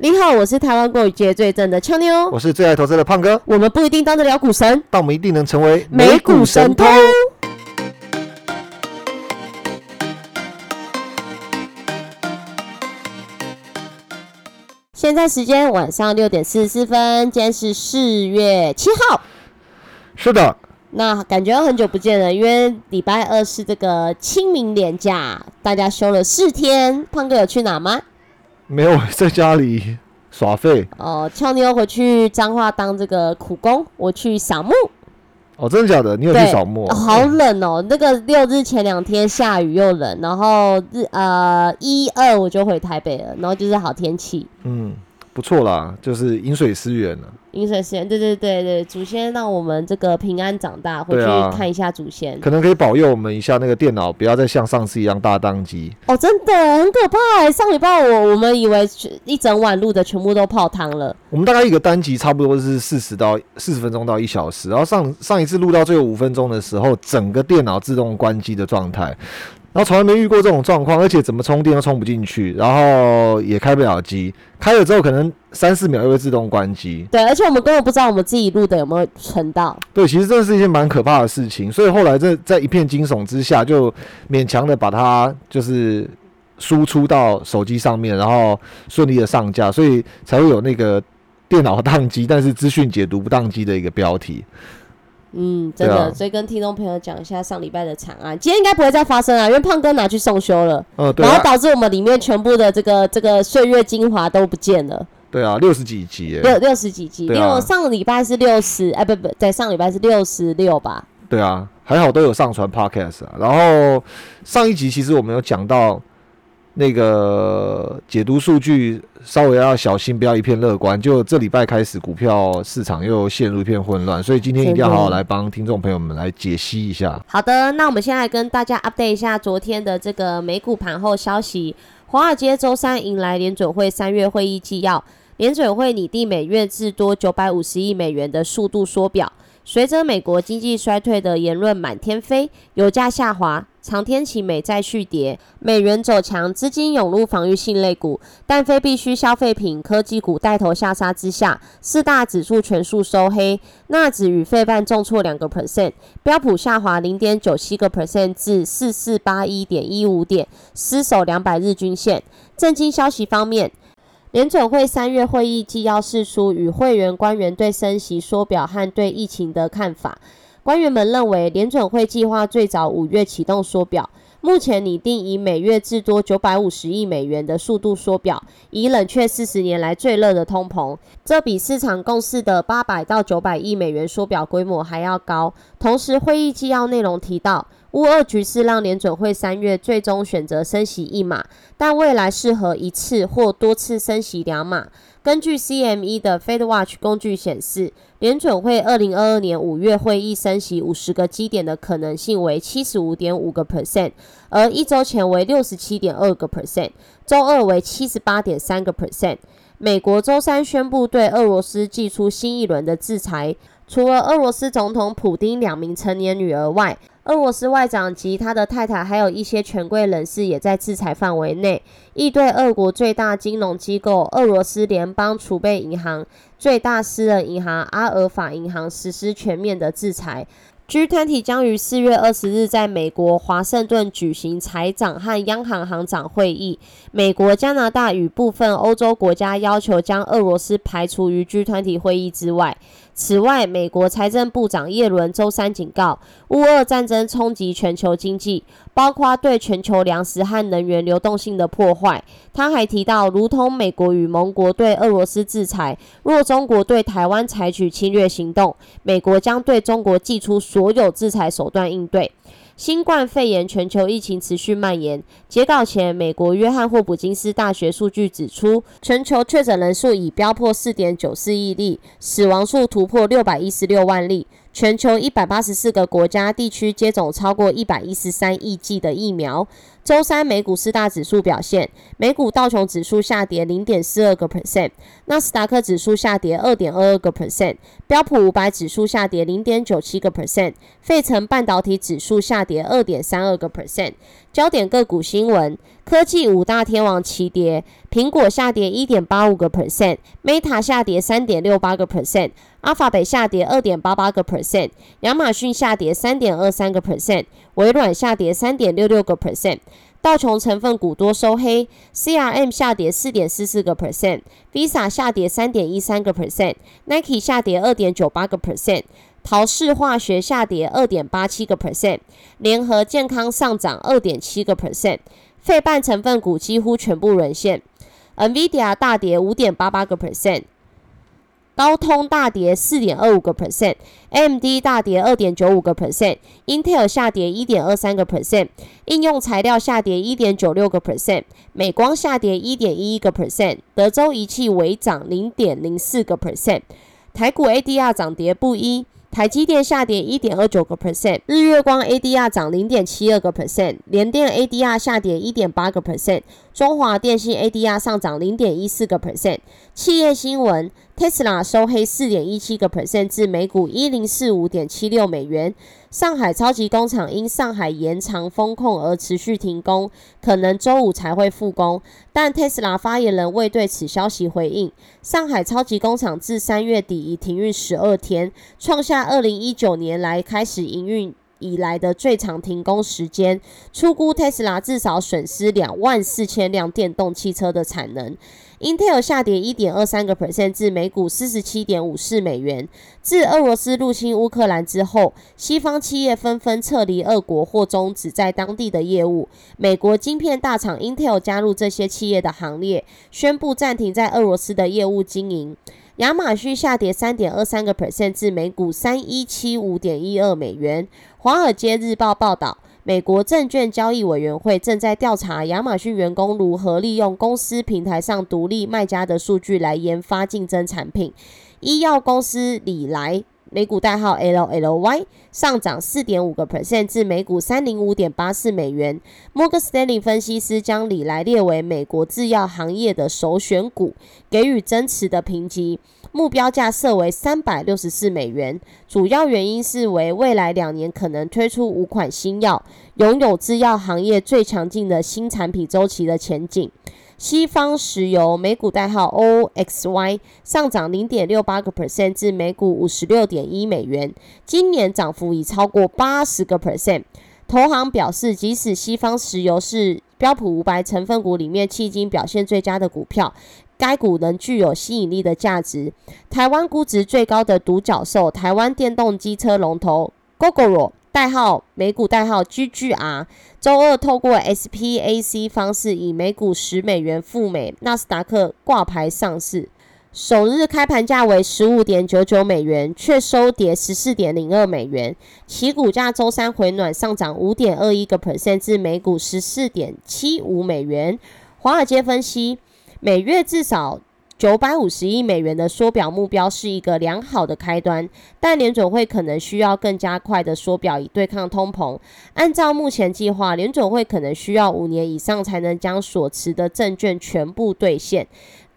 你好，我是台湾国语界最正的俏妞。我是最爱投资的胖哥，我们不一定当得了股神，但我们一定能成为美股神偷。现在时间晚上六点四十四分，今天是四月七号。是的，那感觉很久不见了，因为礼拜二是这个清明连假，大家休了四天。胖哥有去哪吗？没有在家里耍废哦。俏妞回去彰化当这个苦工，我去扫墓。哦，真的假的？你有去扫墓？好冷哦，那个六日前两天下雨又冷，然后日呃一二我就回台北了，然后就是好天气。嗯，不错啦，就是饮水思源了。饮水思源，对对对对，祖先让我们这个平安长大，回去看一下祖先，可能可以保佑我们一下那个电脑不要再像上次一样大宕机。哦，真的很可怕。上礼拜我我们以为一整晚录的全部都泡汤了。我们大概一个单集差不多是四十到四十分钟到一小时，然后上上一次录到最后五分钟的时候，整个电脑自动关机的状态。然后从来没遇过这种状况，而且怎么充电都充不进去，然后也开不了机。开了之后可能三四秒又会自动关机。对，而且我们根本不知道我们自己录的有没有存到。对，其实这是一件蛮可怕的事情。所以后来在在一片惊悚之下，就勉强的把它就是输出到手机上面，然后顺利的上架，所以才会有那个电脑宕机，但是资讯解读不宕机的一个标题。嗯，真的，所以跟听众朋友讲一下上礼拜的惨案，今天应该不会再发生啊，因为胖哥拿去送修了，嗯，然后导致我们里面全部的这个这个岁月精华都不见了。对啊，六十几集，六六十几集，因为我上个礼拜是六十，哎，不不，在上礼拜是六十六吧？对啊，还好都有上传 podcast 啊。然后上一集其实我们有讲到。那个解读数据稍微要小心，不要一片乐观。就这礼拜开始，股票市场又陷入一片混乱，所以今天一定要好好来帮听众朋友们来解析一下。好的，那我们现在跟大家 update 一下昨天的这个美股盘后消息。华尔街周三迎来联准会三月会议纪要，联准会拟定每月至多九百五十亿美元的速度缩表。随着美国经济衰退的言论满天飞，油价下滑，长天期美债续跌，美元走强，资金涌入防御性类股，但非必需消费品、科技股带头下杀之下，四大指数全数收黑，纳指与费半重挫两个 percent，标普下滑零点九七个 percent 至四四八一点一五点，失守两百日均线。震惊消息方面。联准会三月会议纪要释出，与会员官员对升息缩表和对疫情的看法。官员们认为，联准会计划最早五月启动缩表，目前拟定以每月至多九百五十亿美元的速度缩表，以冷却四十年来最热的通膨。这比市场共识的八百到九百亿美元缩表规模还要高。同时，会议纪要内容提到。乌俄局势让联准会三月最终选择升息一码，但未来适合一次或多次升息两码。根据 CME 的 Fed Watch 工具显示，联准会二零二二年五月会议升息五十个基点的可能性为七十五点五个 percent，而一周前为六十七点二个 percent，周二为七十八点三个 percent。美国周三宣布对俄罗斯寄出新一轮的制裁，除了俄罗斯总统普京两名成年女儿外，俄罗斯外长及他的太太，还有一些权贵人士也在制裁范围内，亦对俄国最大金融机构俄罗斯联邦储备银行、最大私人银行阿尔法银行实施全面的制裁。G20 将于四月二十日在美国华盛顿举行财长和央行行长会议。美国、加拿大与部分欧洲国家要求将俄罗斯排除于 G20 会议之外。此外，美国财政部长耶伦周三警告，乌俄战争冲击全球经济，包括对全球粮食和能源流动性的破坏。他还提到，如同美国与盟国对俄罗斯制裁，若中国对台湾采取侵略行动，美国将对中国祭出所有制裁手段应对。新冠肺炎全球疫情持续蔓延。截稿前，美国约翰霍普金斯大学数据指出，全球确诊人数已飙破四点九四亿例，死亡数突破六百一十六万例。全球一百八十四个国家地区接种超过一百一十三亿剂的疫苗。周三美股四大指数表现，美股道琼指数下跌零点四二个 percent，纳斯达克指数下跌二点二二个 percent，标普五百指数下跌零点九七个 percent，费城半导体指数下跌二点三二个 percent。焦点个股新闻：科技五大天王齐跌，苹果下跌一点八五个 percent，Meta 下跌三点六八个 percent，阿法北下跌二点八八个 percent，亚马逊下跌三点二三个 percent，微软下跌三点六六个 percent。道琼成分股多收黑，CRM 下跌四点四四个 percent，Visa 下跌三点一三个 percent，Nike 下跌二点九八个 percent，陶氏化学下跌二点八七个 percent，联合健康上涨二点七个 percent，费半成分股几乎全部沦陷，NVIDIA 大跌五点八八个 percent。高通大跌四点二五个 percent，AMD 大跌二点九五个 percent，Intel 下跌一点二三个 percent，应用材料下跌一点九六个 percent，美光下跌一点一一个 percent，德州仪器微涨零点零四个 percent，台股 ADR 涨跌不一。台积电下跌一点二九个 percent，日月光 ADR 涨零点七二个 percent，联电 ADR 下跌一点八个 percent，中华电信 ADR 上涨零点一四个 percent。企业新闻，Tesla 收黑四点一七个 percent 至每股一零四五点七六美元。上海超级工厂因上海延长风控而持续停工，可能周五才会复工。但 Tesla 发言人未对此消息回应。上海超级工厂自三月底已停运十二天，创下二零一九年来开始营运以来的最长停工时间。出估 Tesla 至少损失两万四千辆电动汽车的产能。Intel 下跌一点二三个 percent 至每股四十七点五四美元。自俄罗斯入侵乌克兰之后，西方企业纷纷撤离俄国或终止在当地的业务。美国晶片大厂 Intel 加入这些企业的行列，宣布暂停在俄罗斯的业务经营。亚马逊下跌三点二三个 percent 至每股三一七五点一二美元。华尔街日报报道。美国证券交易委员会正在调查亚马逊员工如何利用公司平台上独立卖家的数据来研发竞争产品。医药公司李来美股代号 LLY 上涨四点五个 percent 至每股三零五点八四美元。摩根斯丹利分析师将李来列为美国制药行业的首选股，给予增持的评级。目标价设为三百六十四美元，主要原因是为未来两年可能推出五款新药，拥有制药行业最强劲的新产品周期的前景。西方石油美股代号 OXY 上涨零点六八个 percent 至每股五十六点一美元，今年涨幅已超过八十个 percent。投行表示，即使西方石油是标普五百成分股里面迄今表现最佳的股票。该股仍具有吸引力的价值。台湾估值最高的独角兽，台湾电动机车龙头 Gogoro，代号美股代号 GGR，周二透过 SPAC 方式以每股十美元赴美纳斯达克挂牌上市，首日开盘价为十五点九九美元，却收跌十四点零二美元。其股价周三回暖，上涨五点二一个 percent 至每股十四点七五美元。华尔街分析。每月至少九百五十亿美元的缩表目标是一个良好的开端，但联准会可能需要更加快的缩表以对抗通膨。按照目前计划，联准会可能需要五年以上才能将所持的证券全部兑现。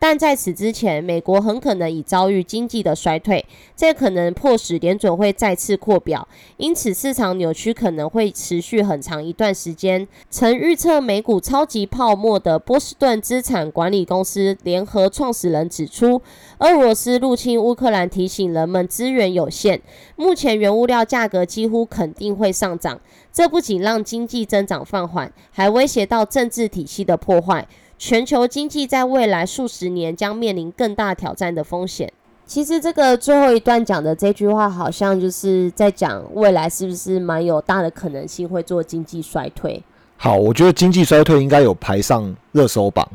但在此之前，美国很可能已遭遇经济的衰退，这可能迫使联准会再次扩表，因此市场扭曲可能会持续很长一段时间。曾预测美股超级泡沫的波士顿资产管理公司联合创始人指出，俄罗斯入侵乌克兰提醒人们资源有限，目前原物料价格几乎肯定会上涨，这不仅让经济增长放缓，还威胁到政治体系的破坏。全球经济在未来数十年将面临更大挑战的风险。其实这个最后一段讲的这句话，好像就是在讲未来是不是蛮有大的可能性会做经济衰退。好，我觉得经济衰退应该有排上热搜榜。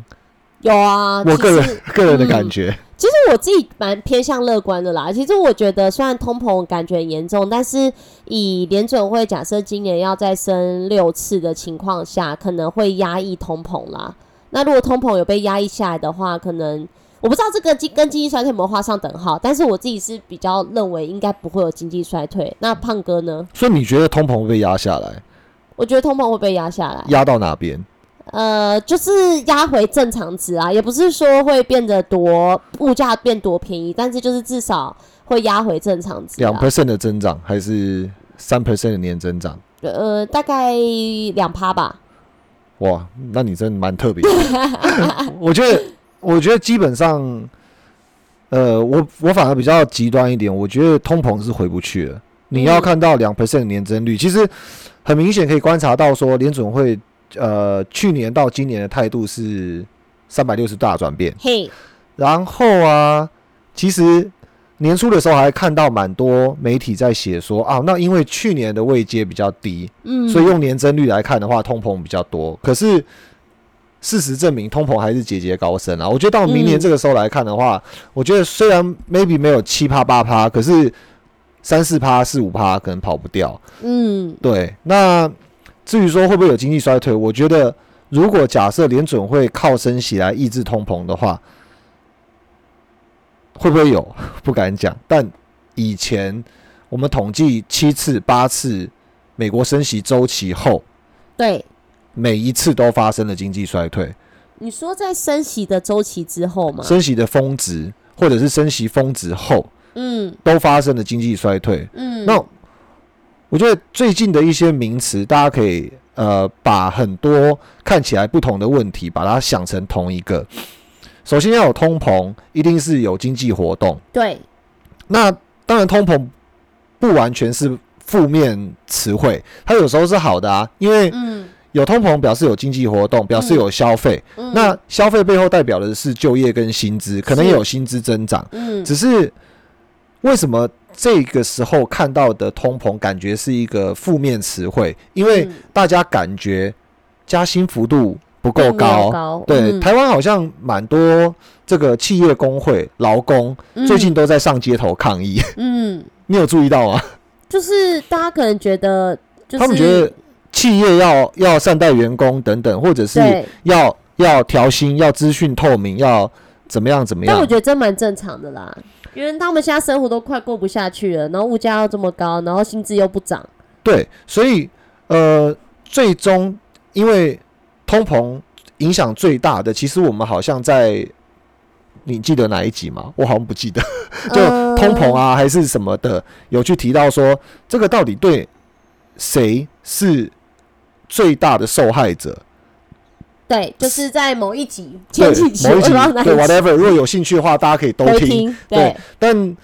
有啊，我个人个人的感觉。其实我自己蛮偏向乐观的啦。其实我觉得，虽然通膨感觉严重，但是以联准会假设今年要再升六次的情况下，可能会压抑通膨啦。那如果通膨有被压抑下来的话，可能我不知道这个经跟经济衰退有没有画上等号，但是我自己是比较认为应该不会有经济衰退。那胖哥呢？所以你觉得通膨会被压下来？我觉得通膨会被压下来，压到哪边？呃，就是压回正常值啊，也不是说会变得多物价变多便宜，但是就是至少会压回正常值。两 percent 的增长还是三 percent 的年增长？呃，大概两趴吧。哇，那你真的蛮特别的。我觉得，我觉得基本上，呃，我我反而比较极端一点，我觉得通膨是回不去了。你要嗯看到两 percent 年增率，其实很明显可以观察到说，联准会呃去年到今年的态度是三百六十大转变。嘿，然后啊，其实年初的时候还看到蛮多媒体在写说啊，那因为去年的位阶比较低，嗯，所以用年增率来看的话，通膨比较多。可是事实证明，通膨还是节节高升啊。我觉得到明年嗯这个时候来看的话，我觉得虽然 maybe 没有七趴八趴，可是三四趴、四五趴可能跑不掉。嗯，对，那至于说会不会有经济衰退，我觉得如果假设联准会靠升息来抑制通膨的话，会不会有？不敢讲。但以前我们统计七次、八次美国升息周期后，对，每一次都发生了经济衰退，你说在升息的周期之后吗，升息的峰值或者是升息峰值后嗯都发生了经济衰退。嗯，那我觉得最近的一些名词，大家可以呃把很多看起来不同的问题，把它想成同一个。首先要有通膨，一定是有经济活动。对，那当然，通膨不完全是负面词汇，它有时候是好的啊，因为嗯有通膨表示有经济活动，表示有消费。嗯，那消费背后代表的是就业跟薪资，可能也有薪资增长。嗯只是为什么这个时候看到的通膨感觉是一个负面词汇？因为嗯大家感觉加薪幅度不够高。高，对，嗯。台湾好像蛮多这个企业工会、劳工最近都在上街头抗议，嗯，你有注意到吗？就是大家可能觉得，就是他们觉得企业要要善待员工等等，或者是，要要调薪、要资讯透明、要怎么样怎么样。但我。觉得这蛮正常的啦，因为他们现在生活都快过不下去了，然后物价又这么高，然后薪资又不涨，对，所以呃，最终因为通膨影响最大的，其实我们好像在，你记得哪一集吗？我好像不记得，就呃通膨啊还是什么的，有去提到说这个到底对谁是最大的受害者？对，就是在某一集对，前几集，某一集对 whatever，如果有兴趣的话，大家可以都听。对，但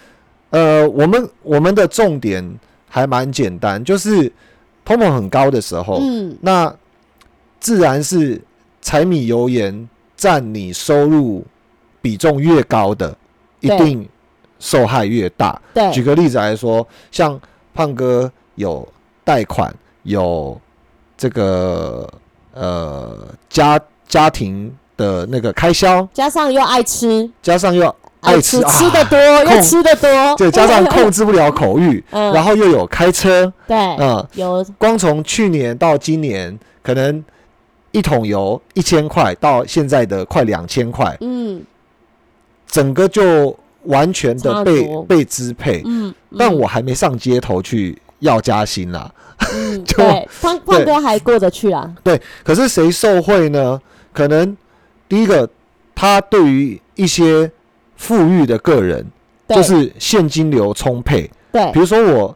呃，我们我们的重点还蛮简单，就是通膨很高的时候，嗯，那自然是柴米油盐占你收入比重越高的，一定受害越大。对。举，个例子来说，像胖哥有贷款，有这个呃家家庭的那个开销，加上又爱吃，加上又爱吃啊，吃的多，又吃的多，对，加上控制不了口欲，嗯。然后又有开车，对，嗯，有。光从去年到今年，可能一桶油一千块到现在的快两千块，嗯整个就完全的被被支配。嗯，但我还没上街头去要加薪啦。嗯，就对，胖胖哥还过得去啊，对可是谁受贿呢？可能第一个，他对于一些富裕的个人，对就是现金流充沛。对比如说我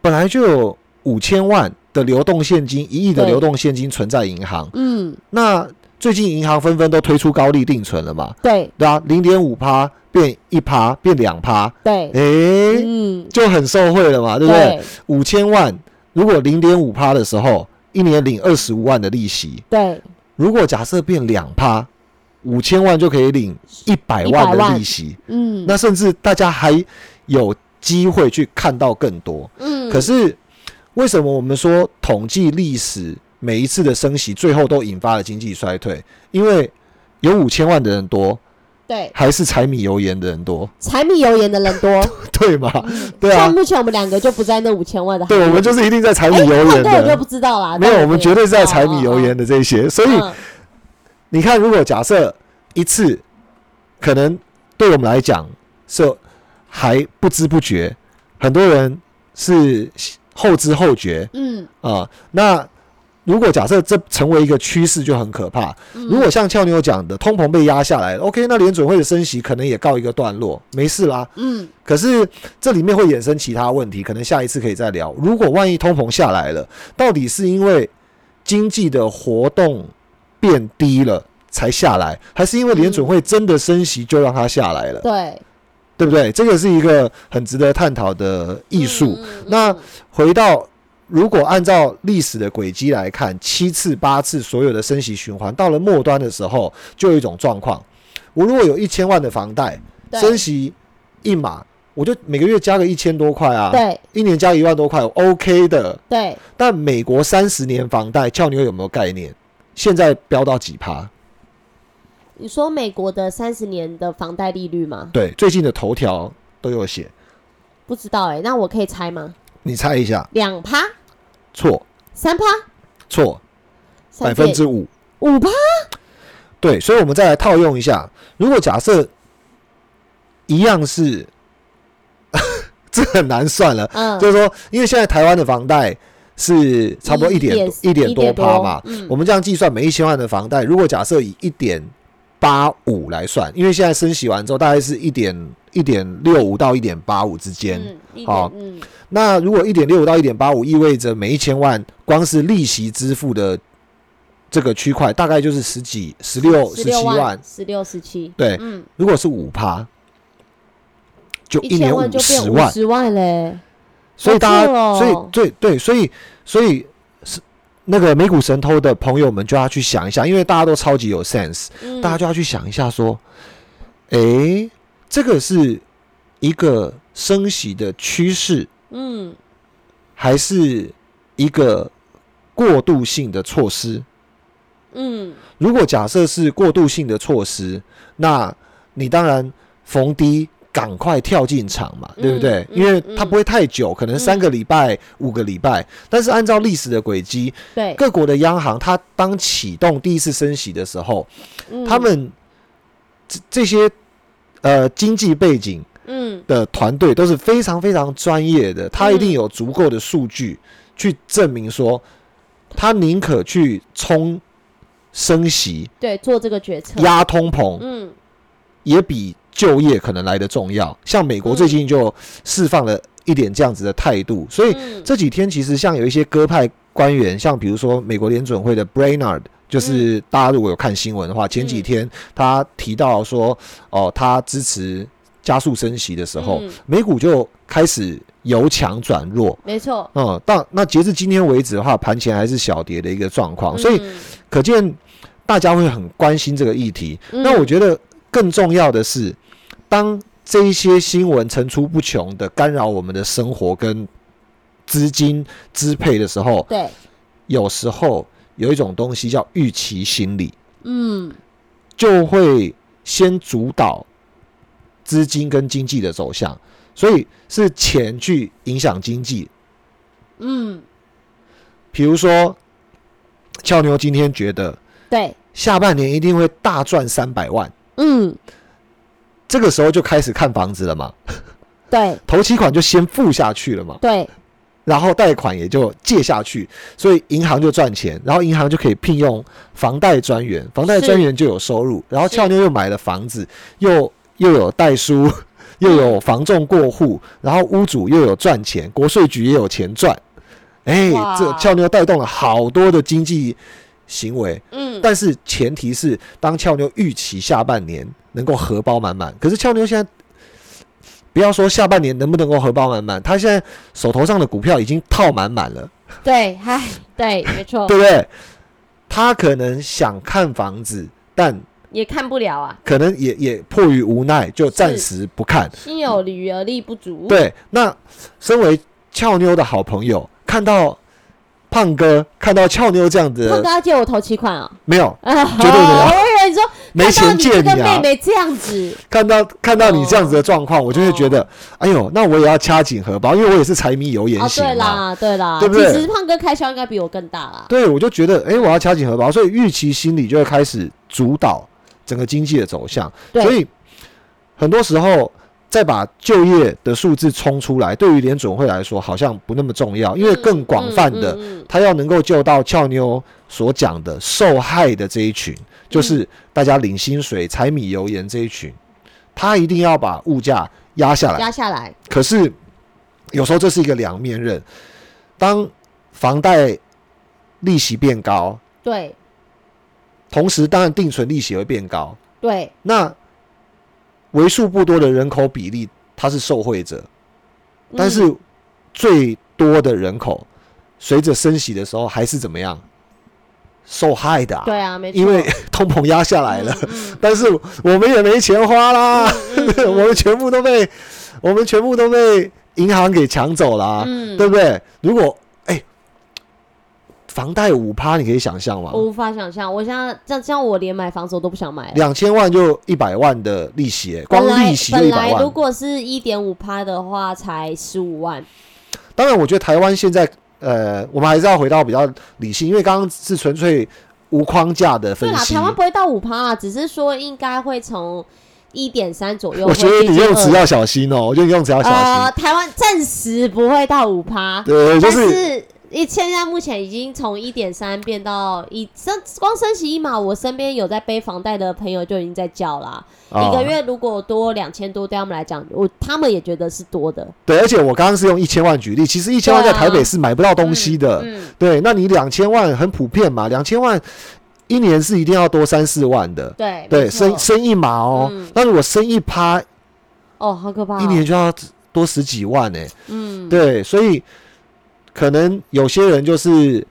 本来就有五千万的流动现金，一亿的流动现金存在银行，嗯，那最近银行纷纷都推出高利定存了嘛，对。对啊，零点五趴变一趴变两趴，对，诶、嗯，就很受惠了嘛，对不对？五千万如果零点五趴的时候，一年领二十五万的利息，对。如果假设变两趴，五千万就可以领一百万的利息，嗯，那甚至大家还有机会去看到更多。嗯，可是为什么我们说统计历史每一次的升息最后都引发了经济衰退？因为有五千万的人多，对。还是柴米油盐的人多，柴米油盐的人多，对吗？对啊。像，目前我们两个就不在那五千万的行对，我们就是一定在柴米哎，油盐胖哥我就的不，知道啦，没有，我们绝对是在柴米油盐的，的这些。所以嗯。你看，如果假设一次，可能对我们来讲是还不知不觉，很多人是后知后觉嗯，啊、那如果假设这成为一个趋势，就很可怕。嗯如果像俏妞讲的，通膨被压下来，OK，那联准会的升息可能也告一个段落，没事啦。嗯可是这里面会衍生其他问题，可能下一次可以再聊。如果万一通膨下来了，到底是因为经济的活动变低了才下来，还是因为联准会真的升息就让它下来了？对，对不对？这个是一个很值得探讨的艺术。那嗯回到如果按照历史的轨迹来看，七次八次所有的升息循环，到了末端的时候，就有一种状况：我如果有一千万的房贷，升息一码，我就每个月加个一千多块啊，对一年加一万多块，OK 的。对，但美国三十年房贷，俏妞有没有概念？现在飙到几趴？你说美国的三十年的房贷利率吗？对，最近的头条都有写，不知道哎、那我可以猜吗？你猜一下？两趴、错，三趴、错，百分之五。五趴？对，所以我们再来套用一下，如果假设一样是，这很难算了，嗯，就是说，因为现在台湾的房贷是差不多一点一点多趴嘛，嗯，我们这样计算，每一千万的房贷，如果假设以一点八五来算，因为现在升息完之后，大概是一点一点六五到一点八五之间。好嗯，那如果一点六五到一点八五，意味着每一千万光是利息支付的这个区块，大概就是十几、十六、十七万。十六、十七，对，嗯，如果是五趴，就一一年五十万。十万嘞，所以大家，好所以对对，所以所以是那个美股神偷的朋友们就要去想一下，因为大家都超级有 sense，嗯，大家就要去想一下说，诶，这个是一个升息的趋势，嗯。还是一个过渡性的措施？嗯，如果假设是过渡性的措施，那你当然逢低赶快跳进场嘛，嗯对不对？嗯因为它不会太久，可能三嗯。个礼拜、五个礼拜。但是按照历史的轨迹，对，各国的央行它当启动第一次升息的时候，嗯。他们这这些呃经济背景嗯。的团队都是非常非常专业的，他一定有足够的数据去证明说，他宁可去冲升息、对做这个决策，压通膨，嗯。也比就业可能来的重要。像美国最近就释放了一点这样子的态度，所以嗯这几天其实像有一些鸽派官员，像比如说美国联准会的 Brainard。就是大家如果有看新闻的话，前几天他提到说，哦，他支持加速升息的时候，嗯美股就开始由强转弱。没错，嗯，到那截至今天为止的话，盘前还是小跌的一个状况，所以嗯可见大家会很关心这个议题。嗯那我觉得更重要的是，当这一些新闻层出不穷的干扰我们的生活跟资金支配的时候，对，有时候有一种东西叫预期心理，嗯。就会先主导资金跟经济的走向，所以是钱去影响经济。嗯，比如说，俏妞今天觉得对，下半年一定会大赚三百万，嗯这个时候就开始看房子了嘛，对。头期款就先付下去了嘛，对，然后贷款也就借下去，所以银行就赚钱，然后银行就可以聘用房贷专员，房贷专员就有收入，然后俏妞又买了房子，又又有代书，又有房仲过户，然后屋主又有赚钱，国税局也有钱赚，哎，哇。这俏妞带动了好多的经济行为，嗯。但是前提是当俏妞预期下半年能够荷包满满，可是俏妞现在。不要说下半年能不能够荷包满满，她现在手头上的股票已经套满满了，对，嗨，对，没错，对不对？他可能想看房子，但也看不了啊，可能也也迫于无奈，就暂时不看。心有余而力不足，对，那身为俏妞的好朋友，看到胖哥看到俏妞这样子。胖哥，要借我头期款哦，没有啊，绝对没有。我以为你说没看到你钱借这个妹你啊，妹这样子，看到看到你这样子的状况，我就会觉得，哎呦，那我也要掐紧荷包，因为我也是柴米油盐。对啦，对啦，对不对？其实胖哥开销应该比我更大啦，对，我就觉得，哎、我要掐紧荷包，所以预期心理就会开始主导整个经济的走向。对。所以很多时候再把就业的数字冲出来，对于联准会来说好像不那么重要，因为更广泛的，嗯，嗯嗯。它要能够救到俏妞所讲的受害的这一群，就是大家领薪水、柴米油盐这一群，他一定要把物价压下来。压下来，可是有时候这是一个两面刃，当房贷利息变高，对，同时当然定存利息会变高，对，那为数不多的人口比例它是受惠者，但是嗯最多的人口随着升息的时候还是怎么样受害的、啊？对啊，没错，因为 通膨压下来了，嗯嗯但是我们也没钱花啦，我们全部都被我们全部都被银行给抢走啦，嗯对不对？如果哎、房贷五趴，你可以想象吗？我无法想象，我现在像像我连买房子我都不想买了。两千万就一百万的利息、哎光利息就本一百万。来如果是一点五趴的话，才十五万。当然，我觉得台湾现在呃，我们还是要回到比较理性，因为刚刚是纯粹无框架的对啦，分析台。湾不会到五趴啊，只是说应该会从一点三左右。我觉得你用词要小心哦，我觉得你用词要小呃，心。台湾暂时不会到五趴，对，就是一现在目前已经从一点三变到一升，光升息一码，我身边有在背房贷的朋友就已经在叫啦。啊一个月如果多两千多，对他们来讲，我他们也觉得是多的。对，而且我刚刚是用一千万举例，其实一千万在台北是买不到东西的。嗯，嗯对，那你两千万很普遍嘛？两千万一年是一定要多三四万的。对对，升升一码哦，嗯那如果升一趴，哦，好可怕、哦，一年就要多十几万呢、嗯，对，所以可能有些人就是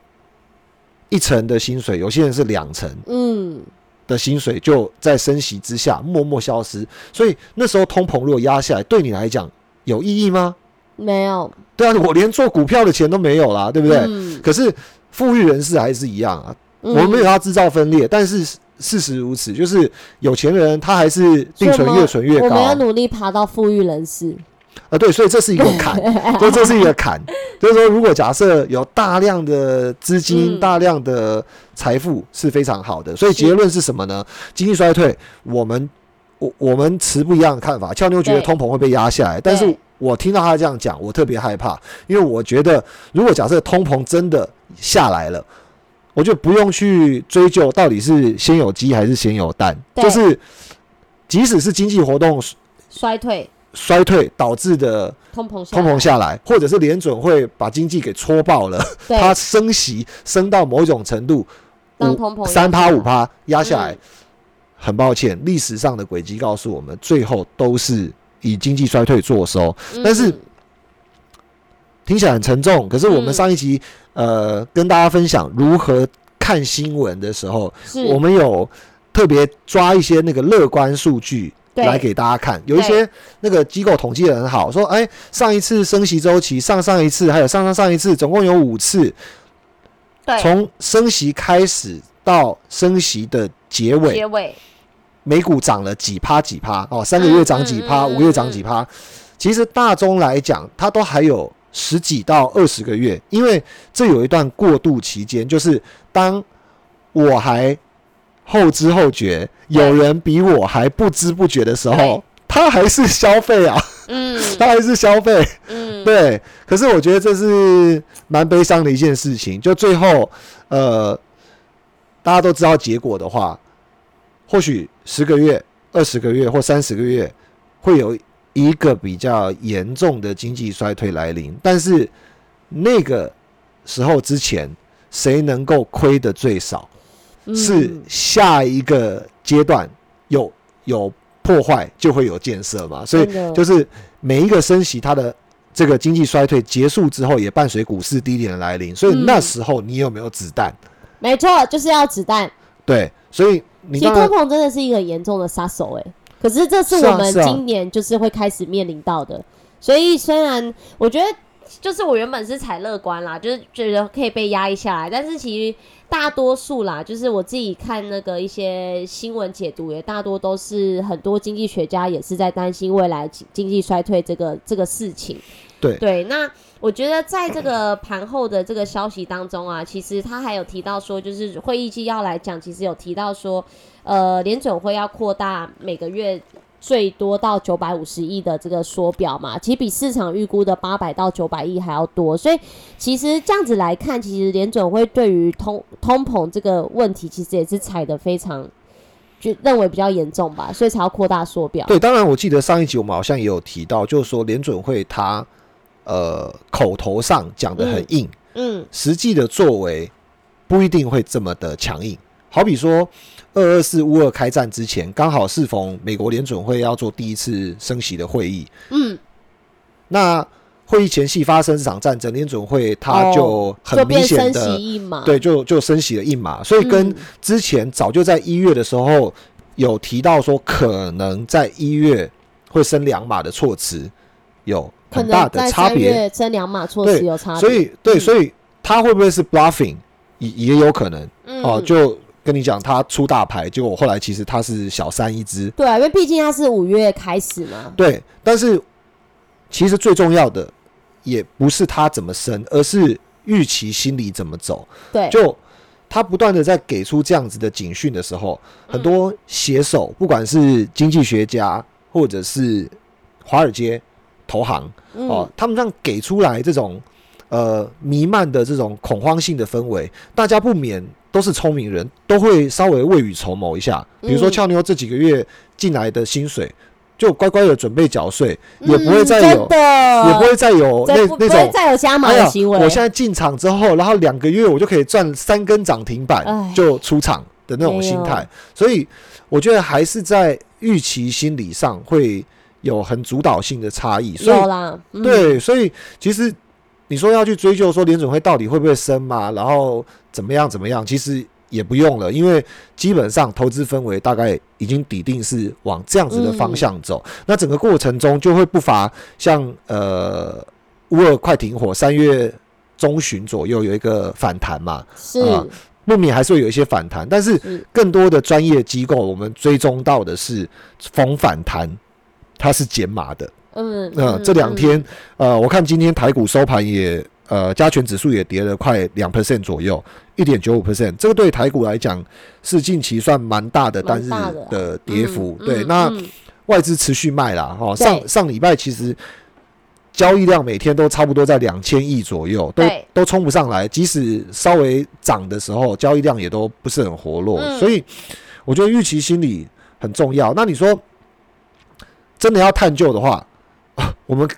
一层的薪水，有些人是两层嗯，的薪水，就在升息之下默默消失。所以那时候通膨如果压下来，对你来讲有意义吗？没有，对啊，我连做股票的钱都没有啦，对不对？嗯可是富裕人士还是一样啊，嗯我们没有要制造分裂，但是事实如此，就是有钱人他还是定存越存越高我们要努力爬到富裕人士。啊。对，所以这是一个坎，所以这是一个坎。就是说，如果假设有大量的资金、嗯大量的财富是非常好的，所以结论是什么呢？经济衰退，我们我我们持不一样的看法。俏妞觉得通膨会被压下来，但是我听到他这样讲，我特别害怕，因为我觉得如果假设通膨真的下来了。我就不用去追究到底是先有鸡还是先有蛋，就是即使是经济活动衰退，衰退导致的通膨下通来膨下来，或者是联准会把经济给戳爆了，它升息升到某一种程度，五三趴五趴压下来，嗯。很抱歉，历史上的轨迹告诉我们，最后都是以经济衰退作收。嗯。但是听起来很沉重，可是我们嗯上一集、呃跟大家分享如何看新闻的时候，我们有特别抓一些那个乐观数据对来给大家看，有一些那个机构统计的很好，说哎，上一次升息周期，上上一次还有上上上一次，总共有五次，对。从升息开始到升息的结尾，结尾。美股涨了几趴几趴哦，三个月涨几趴，五个月涨几趴。其实大中来讲，它都还有十几到二十个月，因为这有一段过渡期间，就是当我还后知后觉，有人比我还不知不觉的时候，他还是消费啊，嗯 他还是消费。嗯，对，可是我觉得这是蛮悲伤的一件事情。就最后，呃，大家都知道结果的话，或许十个月、二十个月或三十个月会有一个比较严重的经济衰退来临，但是那个时候之前，谁能够亏的最少？嗯是下一个阶段有有破坏就会有建设嘛，所以就是每一个升息，它的这个经济衰退结束之后，也伴随股市低点的来临，所以嗯那时候你有没有子弹？没错，就是要子弹。对，所以你其实当然通膨真的是一个很严重的杀手，哎，可是这是我们今年就是会开始面临到的。所以虽然我觉得，就是我原本是采乐观啦，就是觉得可以被压抑下来，但是其实大多数啦，就是我自己看那个一些新闻解读，也大多都是很多经济学家也是在担心未来经经济衰退这个这个事情。对对，那我觉得在这个盘后的这个消息当中啊，其实他还有提到说，就是会议纪要来讲，其实有提到说，呃，联准会要扩大每个月最多到九百五十亿的这个缩表嘛，其实比市场预估的八百到九百亿还要多，所以其实这样子来看，其实联准会对于通通膨这个问题，其实也是踩得非常。就认为比较严重吧，所以才要扩大缩表。对，当然我记得上一集我们好像也有提到，就是说联准会它呃口头上讲的很硬，嗯，实际的作为不一定会这么的强硬。好比说二二四乌俄开战之前，刚好适逢美国联准会要做第一次升息的会议，嗯，那会议前夕发生这场战争，联准会它就很明显的、对，就就升息了一码，所以跟嗯之前早就在一月的时候有提到说可能在一月会升两码的措辞有很大的差别，月升两码措对施有差别，所以对，嗯。所以他会不会是 bluffing 也也有可能。嗯。哦、就跟你讲他出大牌，结果后来其实他是小三一只，对啊，因为毕竟他是五月开始嘛，对，但是其实最重要的也不是他怎么升，而是预期心理怎么走。对，就他不断的在给出这样子的警讯的时候，很多写手，不管是经济学家或者是华尔街投行嗯。哦，他们让给出来这种呃弥漫的这种恐慌性的氛围，大家不免都是聪明人，都会稍微未雨绸缪一下。比如说嗯俏妞这几个月进来的薪水，就乖乖的准备缴税，也不会再有也不会再有那那种。再有加码哎呀的行为，，我现在进场之后，然后两个月我就可以赚三根涨停板哎就出场的那种心态，所以我觉得还是在预期心理上会有很主导性的差异。所以有啦，嗯，对，所以其实你说要去追究说联准会到底会不会升嘛，然后怎么样怎么样，其实也不用了，因为基本上投资氛围大概已经底定是往这样子的方向走。那整个过程中就会不乏像呃乌尔快停火，三月中旬左右有一个反弹嘛，是啊不免还是会有一些反弹，但是是更多的专业机构我们追踪到的是逢反弹它是减码的。嗯那、这两天，呃，我看今天台股收盘也，呃，加权指数也跌了快两 percent 左右，一点九五 percent，这个对台股来讲是近期算蛮大的单日的跌幅。嗯对，那外资持续卖啦，哈、对。上上礼拜其实交易量每天都差不多在两千亿左右，都都冲不上来，即使稍微涨的时候，交易量也都不是很活络，嗯。所以我觉得预期心理很重要。那你说真的要探究的话，我们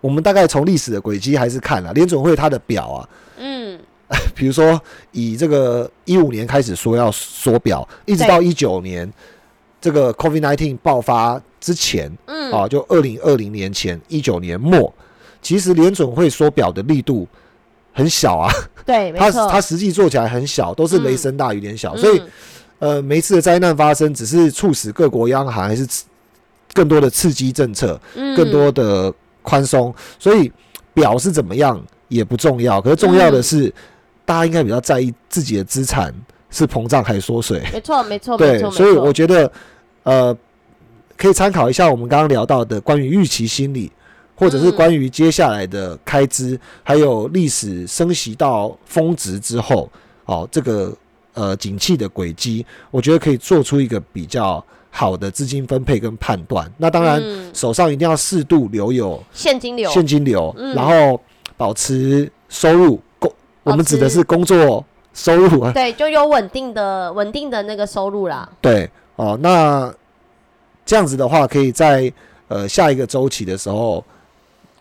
我们大概从历史的轨迹还是看了联准会它的表啊，嗯，比如说以这个一五年开始说要缩表，一直到一九年这个 COVID nineteen 爆发之前，嗯。啊，就二零二零年前一九年末，其实联准会缩表的力度很小啊，对，没它错，它实际做起来很小，都是雷声大雨点小，所以嗯呃，每一次的灾难发生，只是促使各国央行还是刺更多的刺激政策，嗯。更多的宽松，所以表是怎么样也不重要，可是重要的是，大家应该比较在意自己的资产是膨胀还是缩水。没错，没错，对，，所以我觉得呃，可以参考一下我们刚刚聊到的关于预期心理，或者是嗯关于接下来的开支，还有历史升息到峰值之后，哦，这个呃景气的轨迹，我觉得可以做出一个比较好的资金分配跟判断。那当然，嗯手上一定要适度留有现金流，现金流，嗯然后保持收入工，我们指的是工作收入啊，对，就有稳定的稳定的那个收入啦。对，哦，那这样子的话，可以在呃下一个周期的时候，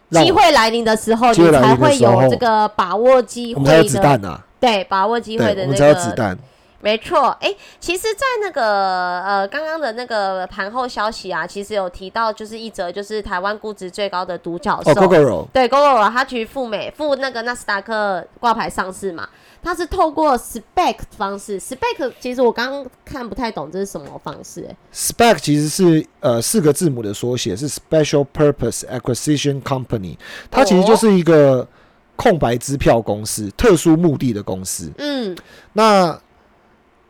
让机会来临的时候，你才会有这个把握机我们才有会的，子弹呐、对，把握机对，会的那我们才有子个，弹。没错。哎，其实，在那个呃刚刚的那个盘后消息啊，其实有提到，就是一则就是台湾估值最高的独角兽，对 g o o 它去赴美赴那个纳斯达克挂牌上市嘛，它是透过 Spec 方式，Spec 其实我刚刚看不太懂这是什么方式、欸，，Spec 其实是呃四个字母的缩写，是 Special Purpose Acquisition Company，它其实就是一个空白支票公司，特殊目的的公司。嗯，那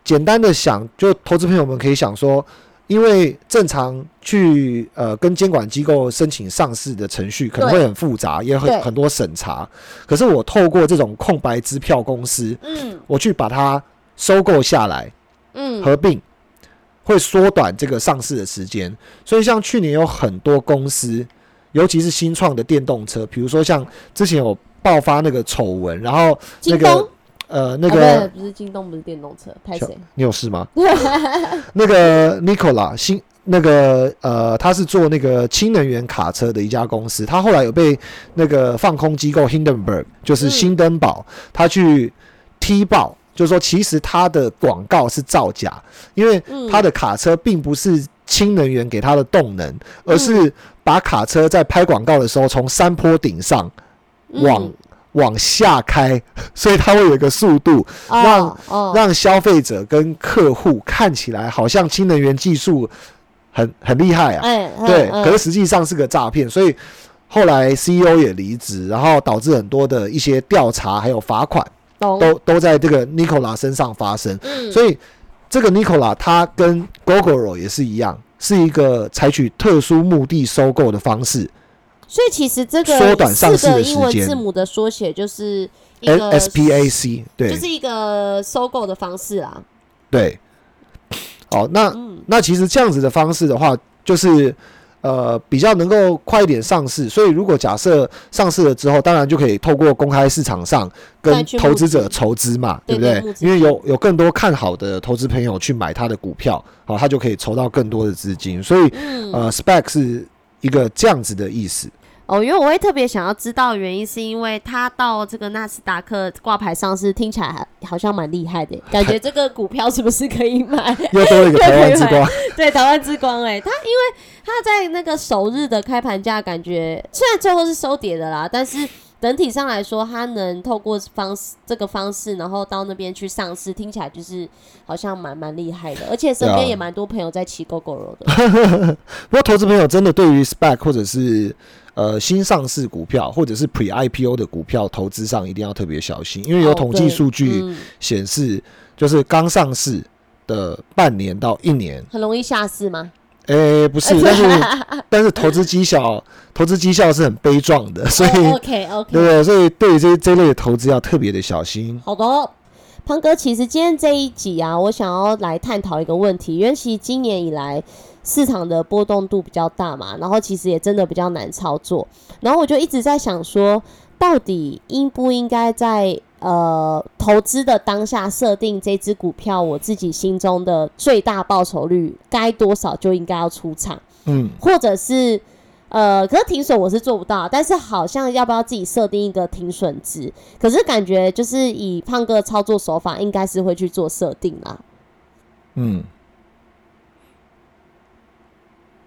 简单的想，就投资朋友们可以想说，因为正常去呃跟监管机构申请上市的程序可能会很复杂，也对很很多审查。可是我透过这种空白支票公司，嗯我去把它收购下来，嗯，合并，会缩短这个上市的时间。所以像去年有很多公司，尤其是新创的电动车，比如说像之前有爆发那个丑闻，然后那个呃那啊个不是不是京东，不是电动车，拍小谁？你有事吗？那个 Nicola 新那个呃，他是做那个氢能源卡车的一家公司，他后来有被那个放空机构 Hindenburg，就是嗯新登堡，他去踢爆就是说其实他的广告是造假，因为他的卡车并不是氢能源给他的动能，而是把卡车在拍广告的时候从山坡顶上往、嗯往下开，所以它会有一个速度，哦让哦。让消费者跟客户看起来好像新能源技术很很厉害啊。哎对，嗯可是实际上是个诈骗，所以后来 CEO 也离职，然后导致很多的一些调查还有罚款懂。都都在这个 Nicola 身上发生。嗯。所以这个 Nicola 它跟 Gogoro 也是一样，是一个采取特殊目的收购的方式所以其实这个缩短上市的英文字母的缩写就是一，N 个 S P A C，对就是一个收购的方式啦。对。哦，那嗯那其实这样子的方式的话，就是呃比较能够快一点上市。所以如果假设上市了之后，当然就可以透过公开市场上跟投资者筹资嘛，对不对因为有有更多看好的投资朋友去买他的股票，好，他就可以筹到更多的资金。所以嗯呃，spec 是一个这样子的意思。哦，因为我会特别想要知道的原因，是因为它到这个纳斯达克挂牌上市，听起来好像蛮厉害的，感觉这个股票是不是可以买？又多了一个台湾之光，对，台湾之光哎、它因为它在那个首日的开盘价，感觉虽然最后是收跌的啦，但是整体上来说，他能透过方式这个方式，然后到那边去上市，听起来就是好像蛮蛮厉害的，而且身边也蛮多朋友在骑 GoGo 的。不过投资朋友真的对于 spec 或者是呃新上市股票或者是 pre IPO 的股票投资上一定要特别小心，因为有哦统计对数据嗯显示，就是刚上市的半年到一年，很容易下市吗？诶、不是，但是 但是投资绩效投资绩效是很悲壮的，所以、哦 OK 对 OK，不对？所以对于这这类的投资要特别的小心。好的哦。胖哥，其实今天这一集啊，我想要来探讨一个问题，因为其实今年以来市场的波动度比较大嘛，然后其实也真的比较难操作，然后我就一直在想说，到底应不应该在呃投资的当下设定这只股票，我自己心中的最大报酬率该多少就应该要出场。嗯，或者是呃，可是停损我是做不到，但是好像要不要自己设定一个停损值？可是感觉就是以胖哥的操作手法，应该是会去做设定啦。嗯，